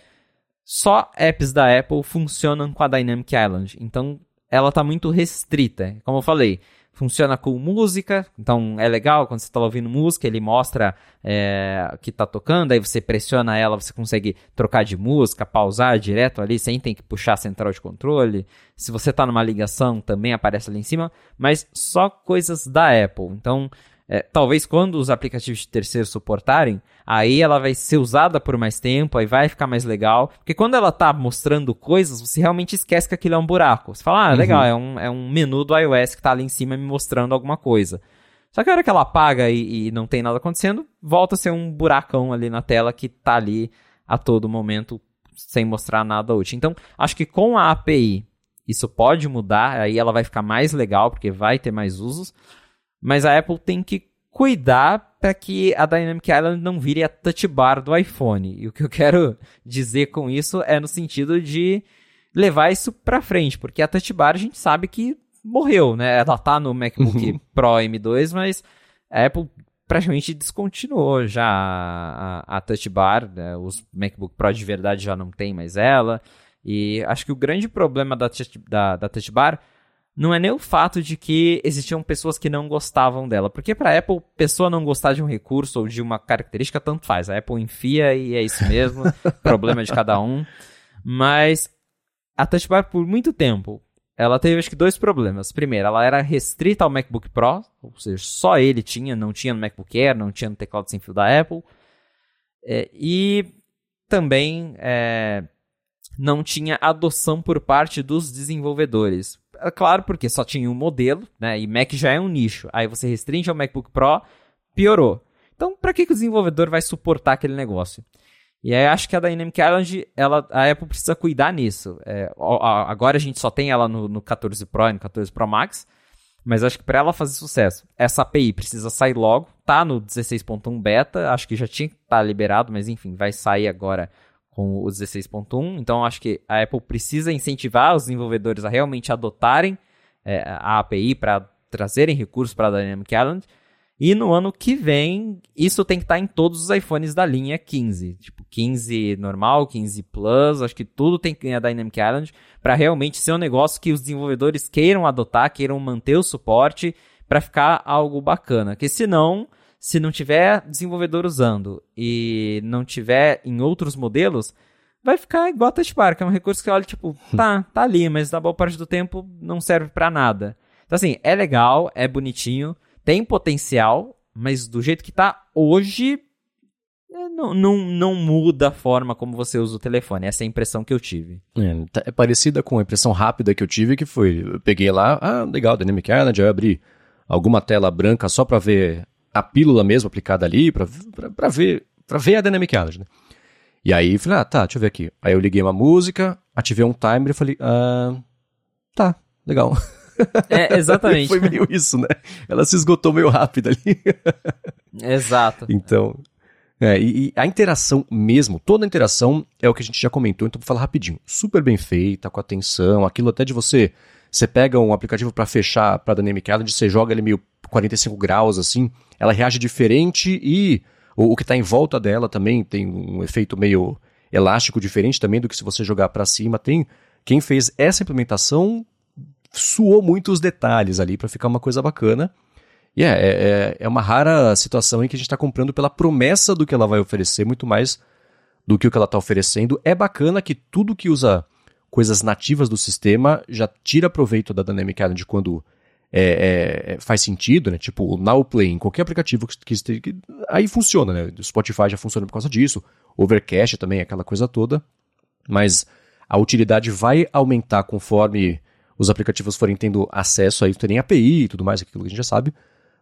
só apps da Apple funcionam com a Dynamic Island. Então ela está muito restrita. Como eu falei, funciona com música, então é legal quando você está ouvindo música, ele mostra é, que está tocando, aí você pressiona ela, você consegue trocar de música, pausar direto ali, sem ter que puxar a central de controle. Se você está numa ligação, também aparece ali em cima, mas só coisas da Apple. Então, é, talvez quando os aplicativos de terceiro suportarem, aí ela vai ser usada por mais tempo, aí vai ficar mais legal. Porque quando ela tá mostrando coisas, você realmente esquece que aquilo é um buraco. Você fala, ah, legal, uhum. é, um, é um menu do iOS que tá ali em cima me mostrando alguma coisa. Só que a hora que ela apaga e, e não tem nada acontecendo, volta a ser um buracão ali na tela que tá ali a todo momento sem mostrar nada útil. Então, acho que com a API isso pode mudar, aí ela vai ficar mais legal, porque vai ter mais usos. Mas a Apple tem que cuidar para que a Dynamic Island não vire a touch bar do iPhone. E o que eu quero dizer com isso é no sentido de levar isso para frente, porque a touch bar a gente sabe que morreu, né? Ela tá no MacBook Pro M2, mas a Apple praticamente descontinuou já a, a touch bar, né? os MacBook Pro de verdade já não tem mais ela. E acho que o grande problema da, da, da touch bar não é nem o fato de que existiam pessoas que não gostavam dela. Porque para a Apple, pessoa não gostar de um recurso ou de uma característica, tanto faz. A Apple enfia e é isso mesmo, problema de cada um. Mas a Touch Bar, por muito tempo, ela teve acho que dois problemas. Primeiro, ela era restrita ao MacBook Pro, ou seja, só ele tinha, não tinha no MacBook Air, não tinha no teclado sem fio da Apple. É, e também é, não tinha adoção por parte dos desenvolvedores. É claro, porque só tinha um modelo, né? E Mac já é um nicho. Aí você restringe ao MacBook Pro, piorou. Então, para que, que o desenvolvedor vai suportar aquele negócio? E aí acho que a Dynamic Island, ela, a Apple precisa cuidar nisso. É, agora a gente só tem ela no, no 14 Pro e no 14 Pro Max, mas acho que para ela fazer sucesso, essa API precisa sair logo. Tá no 16.1 beta, acho que já tinha que estar tá liberado, mas enfim, vai sair agora com o 16.1. Então, acho que a Apple precisa incentivar os desenvolvedores a realmente adotarem é, a API para trazerem recursos para a Dynamic Island. E no ano que vem, isso tem que estar tá em todos os iPhones da linha 15. Tipo, 15 normal, 15 Plus, acho que tudo tem que ganhar Dynamic Island para realmente ser um negócio que os desenvolvedores queiram adotar, queiram manter o suporte para ficar algo bacana. Porque senão, se não tiver desenvolvedor usando e não tiver em outros modelos, vai ficar igual a touch bar, que é um recurso que olha, tipo, tá, tá ali, mas da boa parte do tempo não serve para nada. Então, assim, é legal, é bonitinho, tem potencial, mas do jeito que tá hoje, é, não, não, não muda a forma como você usa o telefone. Essa é a impressão que eu tive. É, tá, é parecida com a impressão rápida que eu tive, que foi, eu peguei lá, ah, legal, Dynamic Island, eu abri alguma tela branca só para ver a pílula mesmo aplicada ali, para ver, pra ver a Dynamic Island, né? E aí, falei, ah, tá, deixa eu ver aqui. Aí eu liguei uma música, ativei um timer e falei, ah, tá, legal. É, exatamente. Foi meio isso, né? Ela se esgotou meio rápido ali. Exato. Então, é, e, e, a interação mesmo, toda a interação é o que a gente já comentou, então vou falar rapidinho. Super bem feita, com atenção, aquilo até de você, você pega um aplicativo para fechar para Dynamic Island, você joga ele meio 45 graus assim, ela reage diferente e o, o que está em volta dela também tem um efeito meio elástico diferente também do que se você jogar para cima. Tem quem fez essa implementação suou muito os detalhes ali para ficar uma coisa bacana. E é, é, é uma rara situação em que a gente está comprando pela promessa do que ela vai oferecer, muito mais do que o que ela está oferecendo. É bacana que tudo que usa coisas nativas do sistema já tira proveito da Dynamic Island quando é, é, faz sentido, né? Tipo o Now Play em qualquer aplicativo que, que, que aí funciona, né? O Spotify já funciona por causa disso, Overcast também, aquela coisa toda. Mas a utilidade vai aumentar conforme os aplicativos forem tendo acesso aí, terem API e tudo mais, aquilo que a gente já sabe.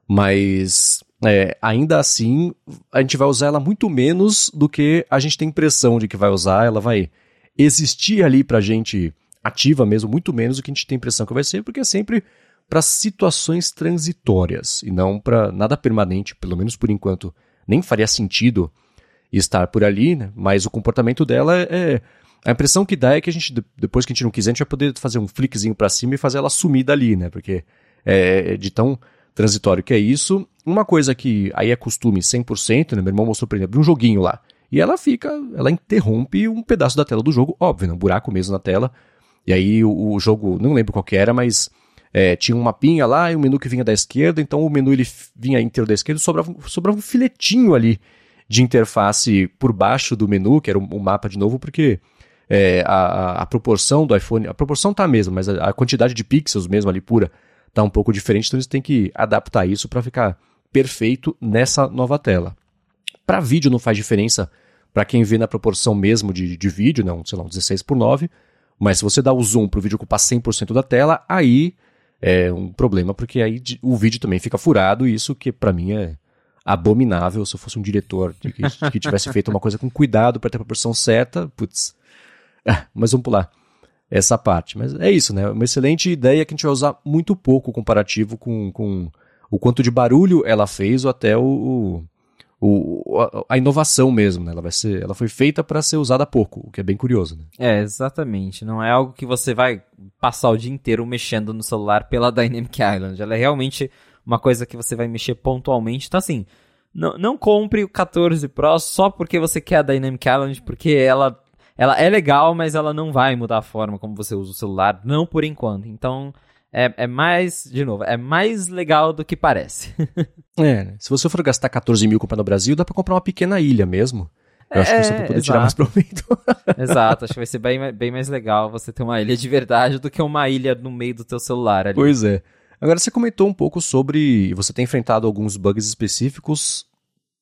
Mas é, ainda assim, a gente vai usar ela muito menos do que a gente tem impressão de que vai usar. Ela vai existir ali pra gente ativa mesmo, muito menos do que a gente tem impressão que vai ser, porque é sempre para situações transitórias e não para nada permanente, pelo menos por enquanto. Nem faria sentido estar por ali, né? mas o comportamento dela é. A impressão que dá é que a gente, depois que a gente não quiser, a gente vai poder fazer um flickzinho para cima e fazer ela sumir dali, né? Porque é, é de tão transitório que é isso. Uma coisa que aí é costume 100%, né? Meu irmão mostrou, por exemplo, um joguinho lá. E ela fica, ela interrompe um pedaço da tela do jogo, óbvio, né? um buraco mesmo na tela. E aí o, o jogo, não lembro qual que era, mas é, tinha um mapinha lá e um menu que vinha da esquerda, então o menu ele vinha inteiro da esquerda e sobrava, sobrava um filetinho ali de interface por baixo do menu, que era o, mapa de novo, porque é, a, a, proporção do iPhone, a proporção tá a mesma, mas a, a, quantidade de pixels mesmo ali pura tá um pouco diferente, então eles têm que adaptar isso para ficar perfeito nessa nova tela. Para vídeo não faz diferença para quem vê na proporção mesmo de, de vídeo, não, sei lá, um 16 por 9, mas se você dá o zoom para o vídeo ocupar 100% da tela, aí é um problema, porque aí o vídeo também fica furado, e isso que para mim é abominável. Se eu fosse um diretor que, que tivesse feito uma coisa com cuidado para ter a proporção certa, putz. Ah, mas vamos pular essa parte. Mas é isso, né? Uma excelente ideia que a gente vai usar muito pouco comparativo com, com o quanto de barulho ela fez ou até o, o, a, a, inovação mesmo, né? Ela vai ser, ela foi feita para ser usada pouco, o que é bem curioso, né? É, exatamente. Não é algo que você vai passar o dia inteiro mexendo no celular pela Dynamic Island. Ela é realmente uma coisa que você vai mexer pontualmente. Então, assim, não, não compre o 14 Pro só porque você quer a Dynamic Island, porque ela, ela é legal, mas ela não vai mudar a forma como você usa o celular, não por enquanto. Então, é, é mais, de novo, é mais legal do que parece. é, né? se você for gastar 14 mil comprando no Brasil, dá pra comprar uma pequena ilha mesmo. Eu acho que você vai poder exato. tirar mais proveito. exato, acho que vai ser bem, bem mais legal você ter uma ilha de verdade do que uma ilha no meio do teu celular ali. Pois é. Agora você comentou um pouco sobre você ter enfrentado alguns bugs específicos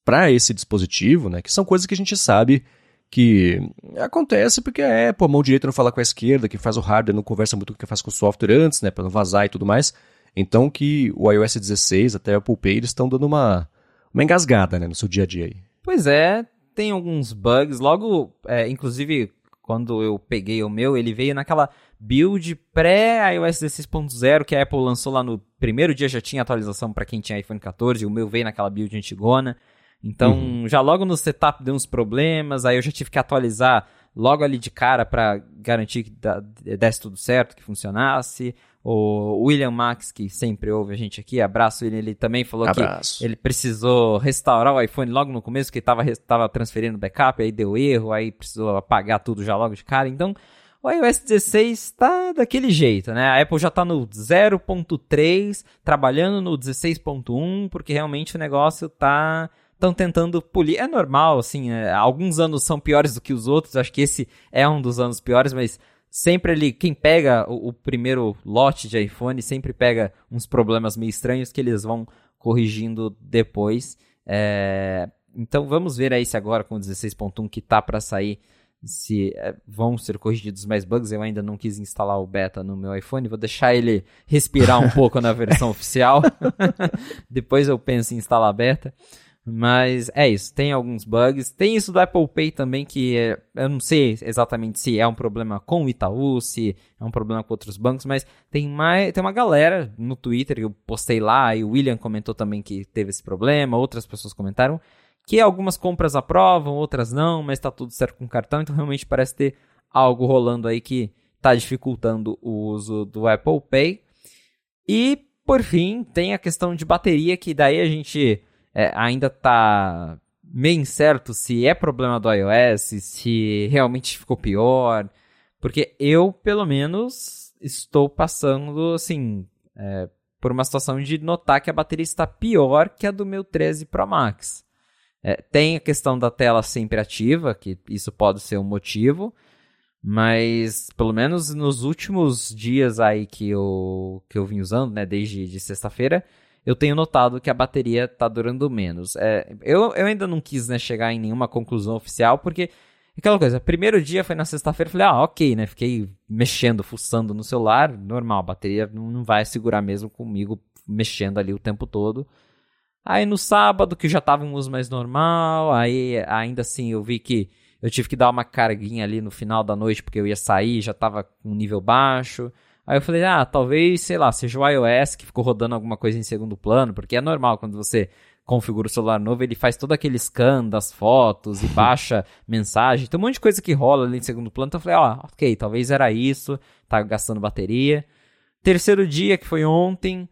para esse dispositivo, né? Que são coisas que a gente sabe que acontece porque a Apple, a mão direita não fala com a esquerda, que faz o hardware não conversa muito com o que faz com o software antes, né, para não vazar e tudo mais. Então que o iOS 16 até o Apple Pay eles estão dando uma, uma engasgada, né, no seu dia a dia aí. Pois é, tem alguns bugs. Logo, é, inclusive, quando eu peguei o meu, ele veio naquela build pré-iOS 16.0 que a Apple lançou lá no primeiro dia, já tinha atualização para quem tinha iPhone 14, o meu veio naquela build antigona. Então, uhum. já logo no setup deu uns problemas, aí eu já tive que atualizar logo ali de cara para garantir que desse tudo certo, que funcionasse. O William Max, que sempre ouve a gente aqui, abraço ele, ele também falou abraço. que ele precisou restaurar o iPhone logo no começo, que estava tava transferindo backup, aí deu erro, aí precisou apagar tudo já logo de cara. Então, o iOS 16 está daquele jeito, né? A Apple já está no 0.3, trabalhando no 16.1, porque realmente o negócio tá estão tentando polir. É normal, assim, é, alguns anos são piores do que os outros, acho que esse é um dos anos piores, mas sempre ali, quem pega o, o primeiro lote de iPhone sempre pega uns problemas meio estranhos que eles vão corrigindo depois. É, então vamos ver aí se agora com o 16.1 que tá para sair se é, vão ser corrigidos mais bugs. Eu ainda não quis instalar o beta no meu iPhone, vou deixar ele respirar um pouco na versão oficial. Depois eu penso em instalar beta. Mas é isso, tem alguns bugs. Tem isso do Apple Pay também, que é, eu não sei exatamente se é um problema com o Itaú, se é um problema com outros bancos, mas tem, mais, tem uma galera no Twitter que eu postei lá, e o William comentou também que teve esse problema, outras pessoas comentaram, que algumas compras aprovam, outras não, mas está tudo certo com o cartão, então realmente parece ter algo rolando aí que está dificultando o uso do Apple Pay. E, por fim, tem a questão de bateria, que daí a gente é, ainda tá meio incerto se é problema do iOS, se realmente ficou pior. Porque eu, pelo menos, estou passando, assim, é, por uma situação de notar que a bateria está pior que a do meu 13 Pro Max. É, tem a questão da tela sempre ativa, que isso pode ser um motivo, mas pelo menos nos últimos dias aí que eu, que eu vim usando, né, desde de sexta-feira, eu tenho notado que a bateria está durando menos. É, eu, eu ainda não quis né, chegar em nenhuma conclusão oficial, porque aquela coisa, primeiro dia foi na sexta-feira, falei, ah, ok, né? Fiquei mexendo, fuçando no celular, normal, a bateria não, não vai segurar mesmo comigo mexendo ali o tempo todo. Aí no sábado, que já tava um uso mais normal, aí ainda assim eu vi que eu tive que dar uma carguinha ali no final da noite, porque eu ia sair, já tava com um nível baixo. Aí eu falei, ah, talvez, sei lá, seja o iOS que ficou rodando alguma coisa em segundo plano, porque é normal quando você configura o celular novo, ele faz todo aquele scan das fotos e baixa mensagem. Tem um monte de coisa que rola ali em segundo plano. Então eu falei, ó, oh, ok, talvez era isso, tá gastando bateria. Terceiro dia, que foi ontem,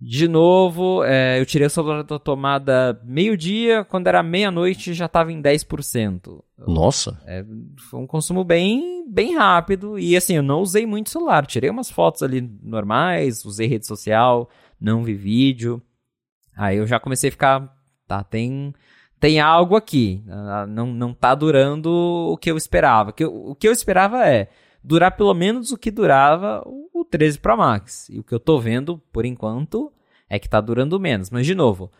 de novo, é, eu tirei o celular da tomada meio-dia, quando era meia-noite já estava em 10%. Nossa! É, foi um consumo bem, bem rápido e assim, eu não usei muito celular. Tirei umas fotos ali normais, usei rede social, não vi vídeo. Aí eu já comecei a ficar, tá, tem, tem algo aqui. Ah, não, não tá durando o que eu esperava. O que eu, o que eu esperava é durar pelo menos o que durava o 13 Pro Max. E o que eu tô vendo, por enquanto, é que tá durando menos. Mas, de novo,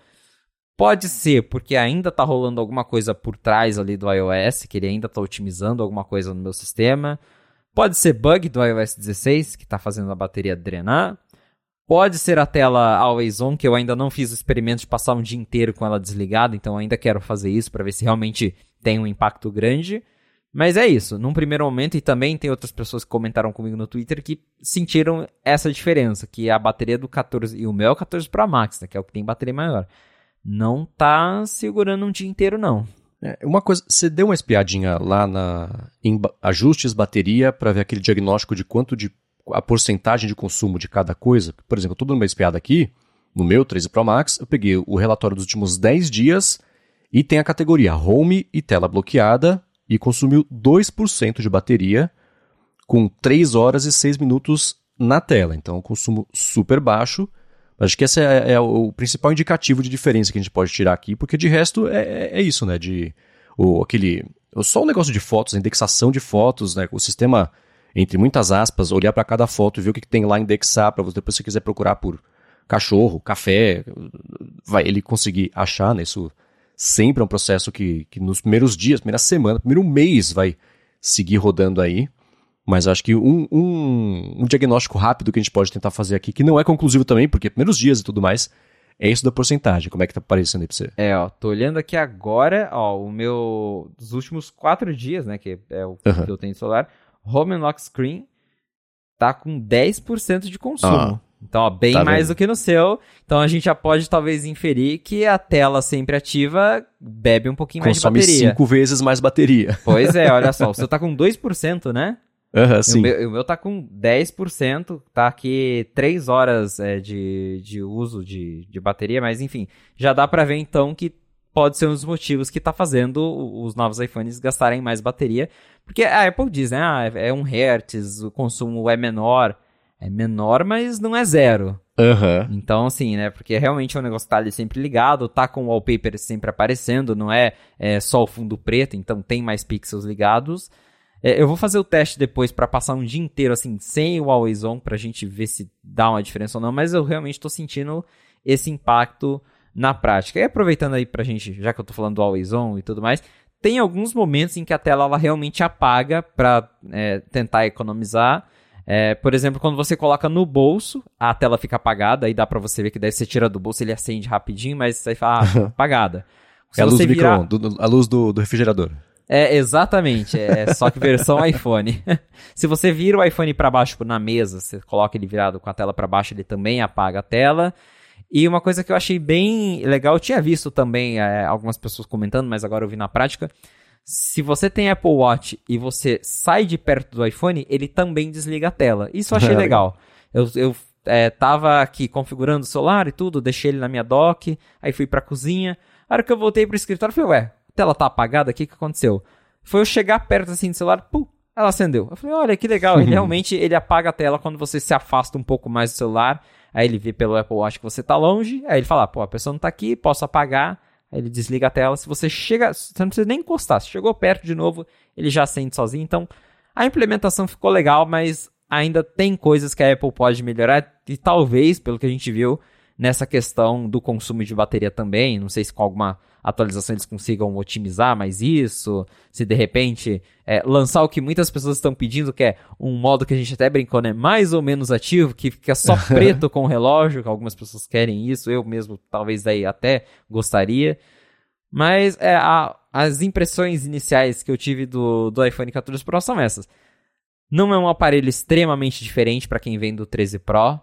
pode ser porque ainda tá rolando alguma coisa por trás ali do iOS, que ele ainda tá otimizando alguma coisa no meu sistema. Pode ser bug do iOS 16, que tá fazendo a bateria drenar. Pode ser a tela Always On, que eu ainda não fiz o experimento de passar um dia inteiro com ela desligada, então ainda quero fazer isso para ver se realmente tem um impacto grande. Mas é isso, num primeiro momento, e também tem outras pessoas que comentaram comigo no Twitter que sentiram essa diferença, que a bateria do 14, e o meu é o 14 Pro Max, né, que é o que tem bateria maior, não tá segurando um dia inteiro não. É, uma coisa, você deu uma espiadinha lá na em ajustes bateria para ver aquele diagnóstico de quanto de a porcentagem de consumo de cada coisa? Por exemplo, eu tô dando uma espiada aqui, no meu 13 Pro Max, eu peguei o relatório dos últimos 10 dias e tem a categoria Home e tela bloqueada e consumiu 2% de bateria com 3 horas e 6 minutos na tela. Então, um consumo super baixo. Acho que esse é, é, o principal indicativo de diferença que a gente pode tirar aqui, porque de resto é, é, é isso, né? De o, aquele só o negócio de fotos, a indexação de fotos, né? O sistema entre muitas aspas, olhar para cada foto e ver o que, que tem lá indexar para depois se quiser procurar por cachorro, café, vai ele conseguir achar, né? Isso sempre é um processo que, que nos primeiros dias, primeira semana, primeiro mês vai seguir rodando aí. Mas acho que um, um, um, diagnóstico rápido que a gente pode tentar fazer aqui, que não é conclusivo também, porque primeiros dias e tudo mais, é isso da porcentagem. Como é que tá aparecendo aí pra você? É, ó, tô olhando aqui agora, ó, o meu. dos últimos quatro dias, né, que é o uhum. que eu tenho de celular, Home Lock Screen tá com 10% de consumo. Ah. Então, ó, bem tá mais do que no seu. Então a gente já pode talvez inferir que a tela sempre ativa bebe um pouquinho Consome mais de bateria. cinco vezes mais bateria. Pois é, olha só. O seu tá com 2%, né? Aham, uhum, sim. O meu, o meu tá com 10%, tá aqui 3 horas é, de, de uso de, de bateria, mas enfim, já dá pra ver então que pode ser um dos motivos que está fazendo os novos iPhones gastarem mais bateria. Porque a Apple diz, né? Ah, é um Hz, o consumo é menor. É menor, mas não é zero. Uhum. Então, assim, né? Porque realmente é um negócio que tá ali sempre ligado, tá com o wallpaper sempre aparecendo, não é, é só o fundo preto, então tem mais pixels ligados. É, eu vou fazer o teste depois para passar um dia inteiro, assim, sem o Always On, pra gente ver se dá uma diferença ou não, mas eu realmente tô sentindo esse impacto na prática. E aproveitando aí pra gente, já que eu tô falando do Always On e tudo mais, tem alguns momentos em que a tela ela realmente apaga para é, tentar economizar. É, por exemplo, quando você coloca no bolso, a tela fica apagada, aí dá pra você ver que daí você tira do bolso, ele acende rapidinho, mas aí fala, ah, apagada. Se é a luz, do virar... do, a luz do, do refrigerador. É, exatamente. É, só que versão iPhone. Se você vira o iPhone para baixo na mesa, você coloca ele virado com a tela para baixo, ele também apaga a tela. E uma coisa que eu achei bem legal, eu tinha visto também é, algumas pessoas comentando, mas agora eu vi na prática. Se você tem Apple Watch e você sai de perto do iPhone, ele também desliga a tela. Isso eu achei legal. Eu, eu é, tava aqui configurando o celular e tudo, deixei ele na minha dock, aí fui pra cozinha. A hora que eu voltei pro escritório, falei, ué, a tela tá apagada, o que que aconteceu? Foi eu chegar perto assim do celular, pum, ela acendeu. Eu falei, olha que legal, ele realmente ele apaga a tela quando você se afasta um pouco mais do celular Aí ele vê pelo Apple Watch que você tá longe, aí ele fala, pô, a pessoa não tá aqui, posso apagar. Aí ele desliga a tela. Se você chega, você não precisa nem encostar. Se chegou perto de novo, ele já acende sozinho. Então, a implementação ficou legal, mas ainda tem coisas que a Apple pode melhorar e talvez, pelo que a gente viu, nessa questão do consumo de bateria também. Não sei se com alguma atualização eles consigam otimizar mais isso, se de repente é, lançar o que muitas pessoas estão pedindo, que é um modo que a gente até brincou, né? Mais ou menos ativo, que fica só preto com o relógio, que algumas pessoas querem isso, eu mesmo talvez daí até gostaria. Mas é, a, as impressões iniciais que eu tive do, do iPhone 14 Pro são essas. Não é um aparelho extremamente diferente para quem vem do 13 Pro.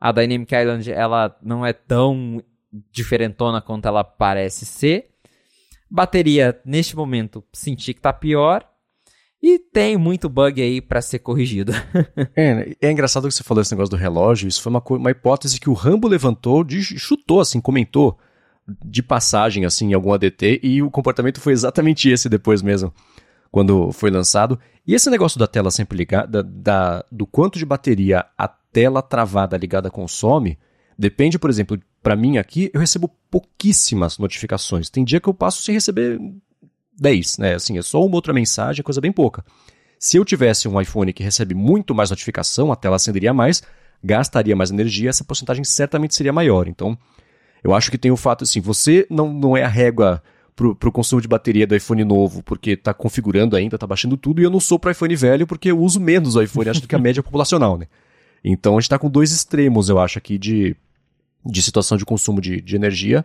A Dynamic Island ela não é tão diferentona quanto ela parece ser. Bateria, neste momento, senti que tá pior. E tem muito bug aí para ser corrigido. é, é engraçado que você falou esse negócio do relógio. Isso foi uma, uma hipótese que o Rambo levantou, de, chutou, assim, comentou de passagem, assim, em algum ADT. E o comportamento foi exatamente esse depois mesmo, quando foi lançado. E esse negócio da tela sempre ligada, da, do quanto de bateria a tela travada ligada consome, depende, por exemplo, para mim aqui, eu recebo pouquíssimas notificações. Tem dia que eu passo sem receber 10, né? Assim, é só uma outra mensagem, coisa bem pouca. Se eu tivesse um iPhone que recebe muito mais notificação, a tela acenderia mais, gastaria mais energia, essa porcentagem certamente seria maior. Então, eu acho que tem o fato assim, você não, não é a régua pro, pro consumo de bateria do iPhone novo, porque tá configurando ainda, tá baixando tudo, e eu não sou pro iPhone velho porque eu uso menos o iPhone, acho do que a média populacional, né? Então a gente tá com dois extremos, eu acho, aqui de, de situação de consumo de, de energia.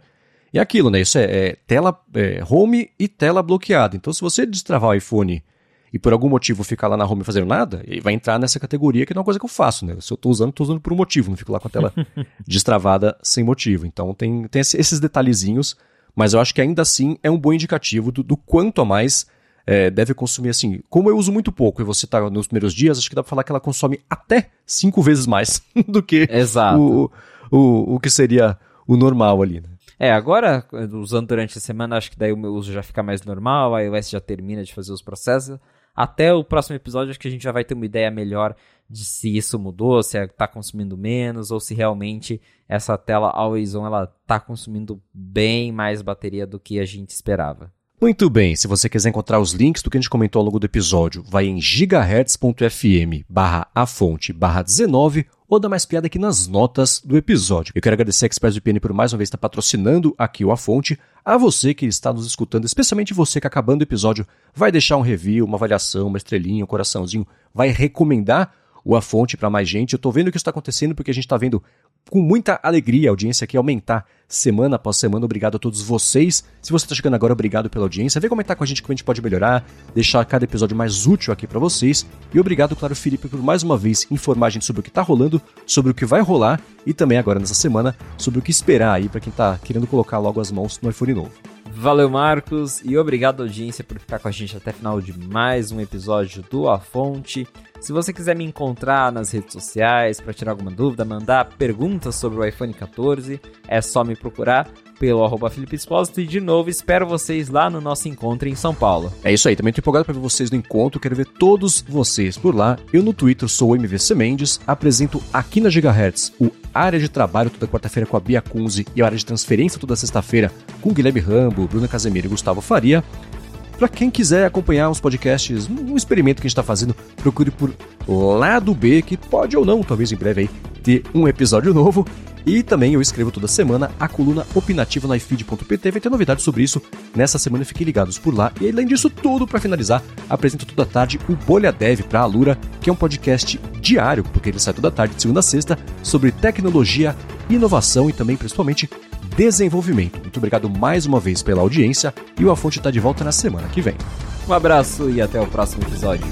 E aquilo, né? Isso é, é tela é, home e tela bloqueada. Então, se você destravar o iPhone e por algum motivo ficar lá na home fazendo nada, ele vai entrar nessa categoria que não é uma coisa que eu faço, né? Se eu estou usando, estou usando por um motivo, não fico lá com a tela destravada sem motivo. Então tem, tem esses detalhezinhos, mas eu acho que ainda assim é um bom indicativo do, do quanto a mais é, deve consumir assim. Como eu uso muito pouco e você está nos primeiros dias, acho que dá para falar que ela consome até cinco vezes mais do que Exato. o, o, o que seria o normal ali, né? É, agora, usando durante a semana, acho que daí o meu uso já fica mais normal, a iOS já termina de fazer os processos. Até o próximo episódio, acho que a gente já vai ter uma ideia melhor de se isso mudou, se está consumindo menos, ou se realmente essa tela Always On ela está consumindo bem mais bateria do que a gente esperava. Muito bem, se você quiser encontrar os links do que a gente comentou ao longo do episódio, vai em gigahertz.fm barra a fonte barra 19 ou dá mais piada aqui nas notas do episódio. Eu quero agradecer a ExpressVPN por mais uma vez estar patrocinando aqui o A Fonte, a você que está nos escutando, especialmente você que acabando o episódio vai deixar um review, uma avaliação, uma estrelinha, um coraçãozinho, vai recomendar A Fonte para mais gente. Eu estou vendo que está acontecendo porque a gente está vendo com muita alegria a audiência aqui aumentar semana após semana. Obrigado a todos vocês. Se você está chegando agora, obrigado pela audiência. Vem comentar com a gente como a gente pode melhorar, deixar cada episódio mais útil aqui para vocês. E obrigado, claro, Felipe, por mais uma vez informar a gente sobre o que está rolando, sobre o que vai rolar e também agora nessa semana sobre o que esperar aí para quem está querendo colocar logo as mãos no iPhone novo. Valeu, Marcos, e obrigado, audiência, por ficar com a gente até o final de mais um episódio do A Fonte. Se você quiser me encontrar nas redes sociais para tirar alguma dúvida, mandar perguntas sobre o iPhone 14, é só me procurar pelo arroba Felipe Espósito e de novo espero vocês lá no nosso encontro em São Paulo. É isso aí, também tô empolgado para ver vocês no encontro, quero ver todos vocês por lá. Eu no Twitter sou o MVC Mendes, apresento aqui na Gigahertz o Área de Trabalho toda quarta-feira com a Bia Kunze e a Área de Transferência toda sexta-feira com Guilherme Rambo, Bruna Casemiro e Gustavo Faria. Para quem quiser acompanhar os podcasts, um experimento que a gente está fazendo, procure por Lado B, que pode ou não, talvez em breve aí, ter um episódio novo. E também eu escrevo toda semana a coluna opinativa no ifeed.pt. Vai ter novidades sobre isso nessa semana. Fiquem ligados por lá. E além disso tudo, para finalizar, apresento toda tarde o Bolha Dev para a Alura, que é um podcast diário, porque ele sai toda tarde, de segunda a sexta, sobre tecnologia, inovação e também, principalmente, desenvolvimento. Muito obrigado mais uma vez pela audiência e o A Fonte está de volta na semana que vem. Um abraço e até o próximo episódio.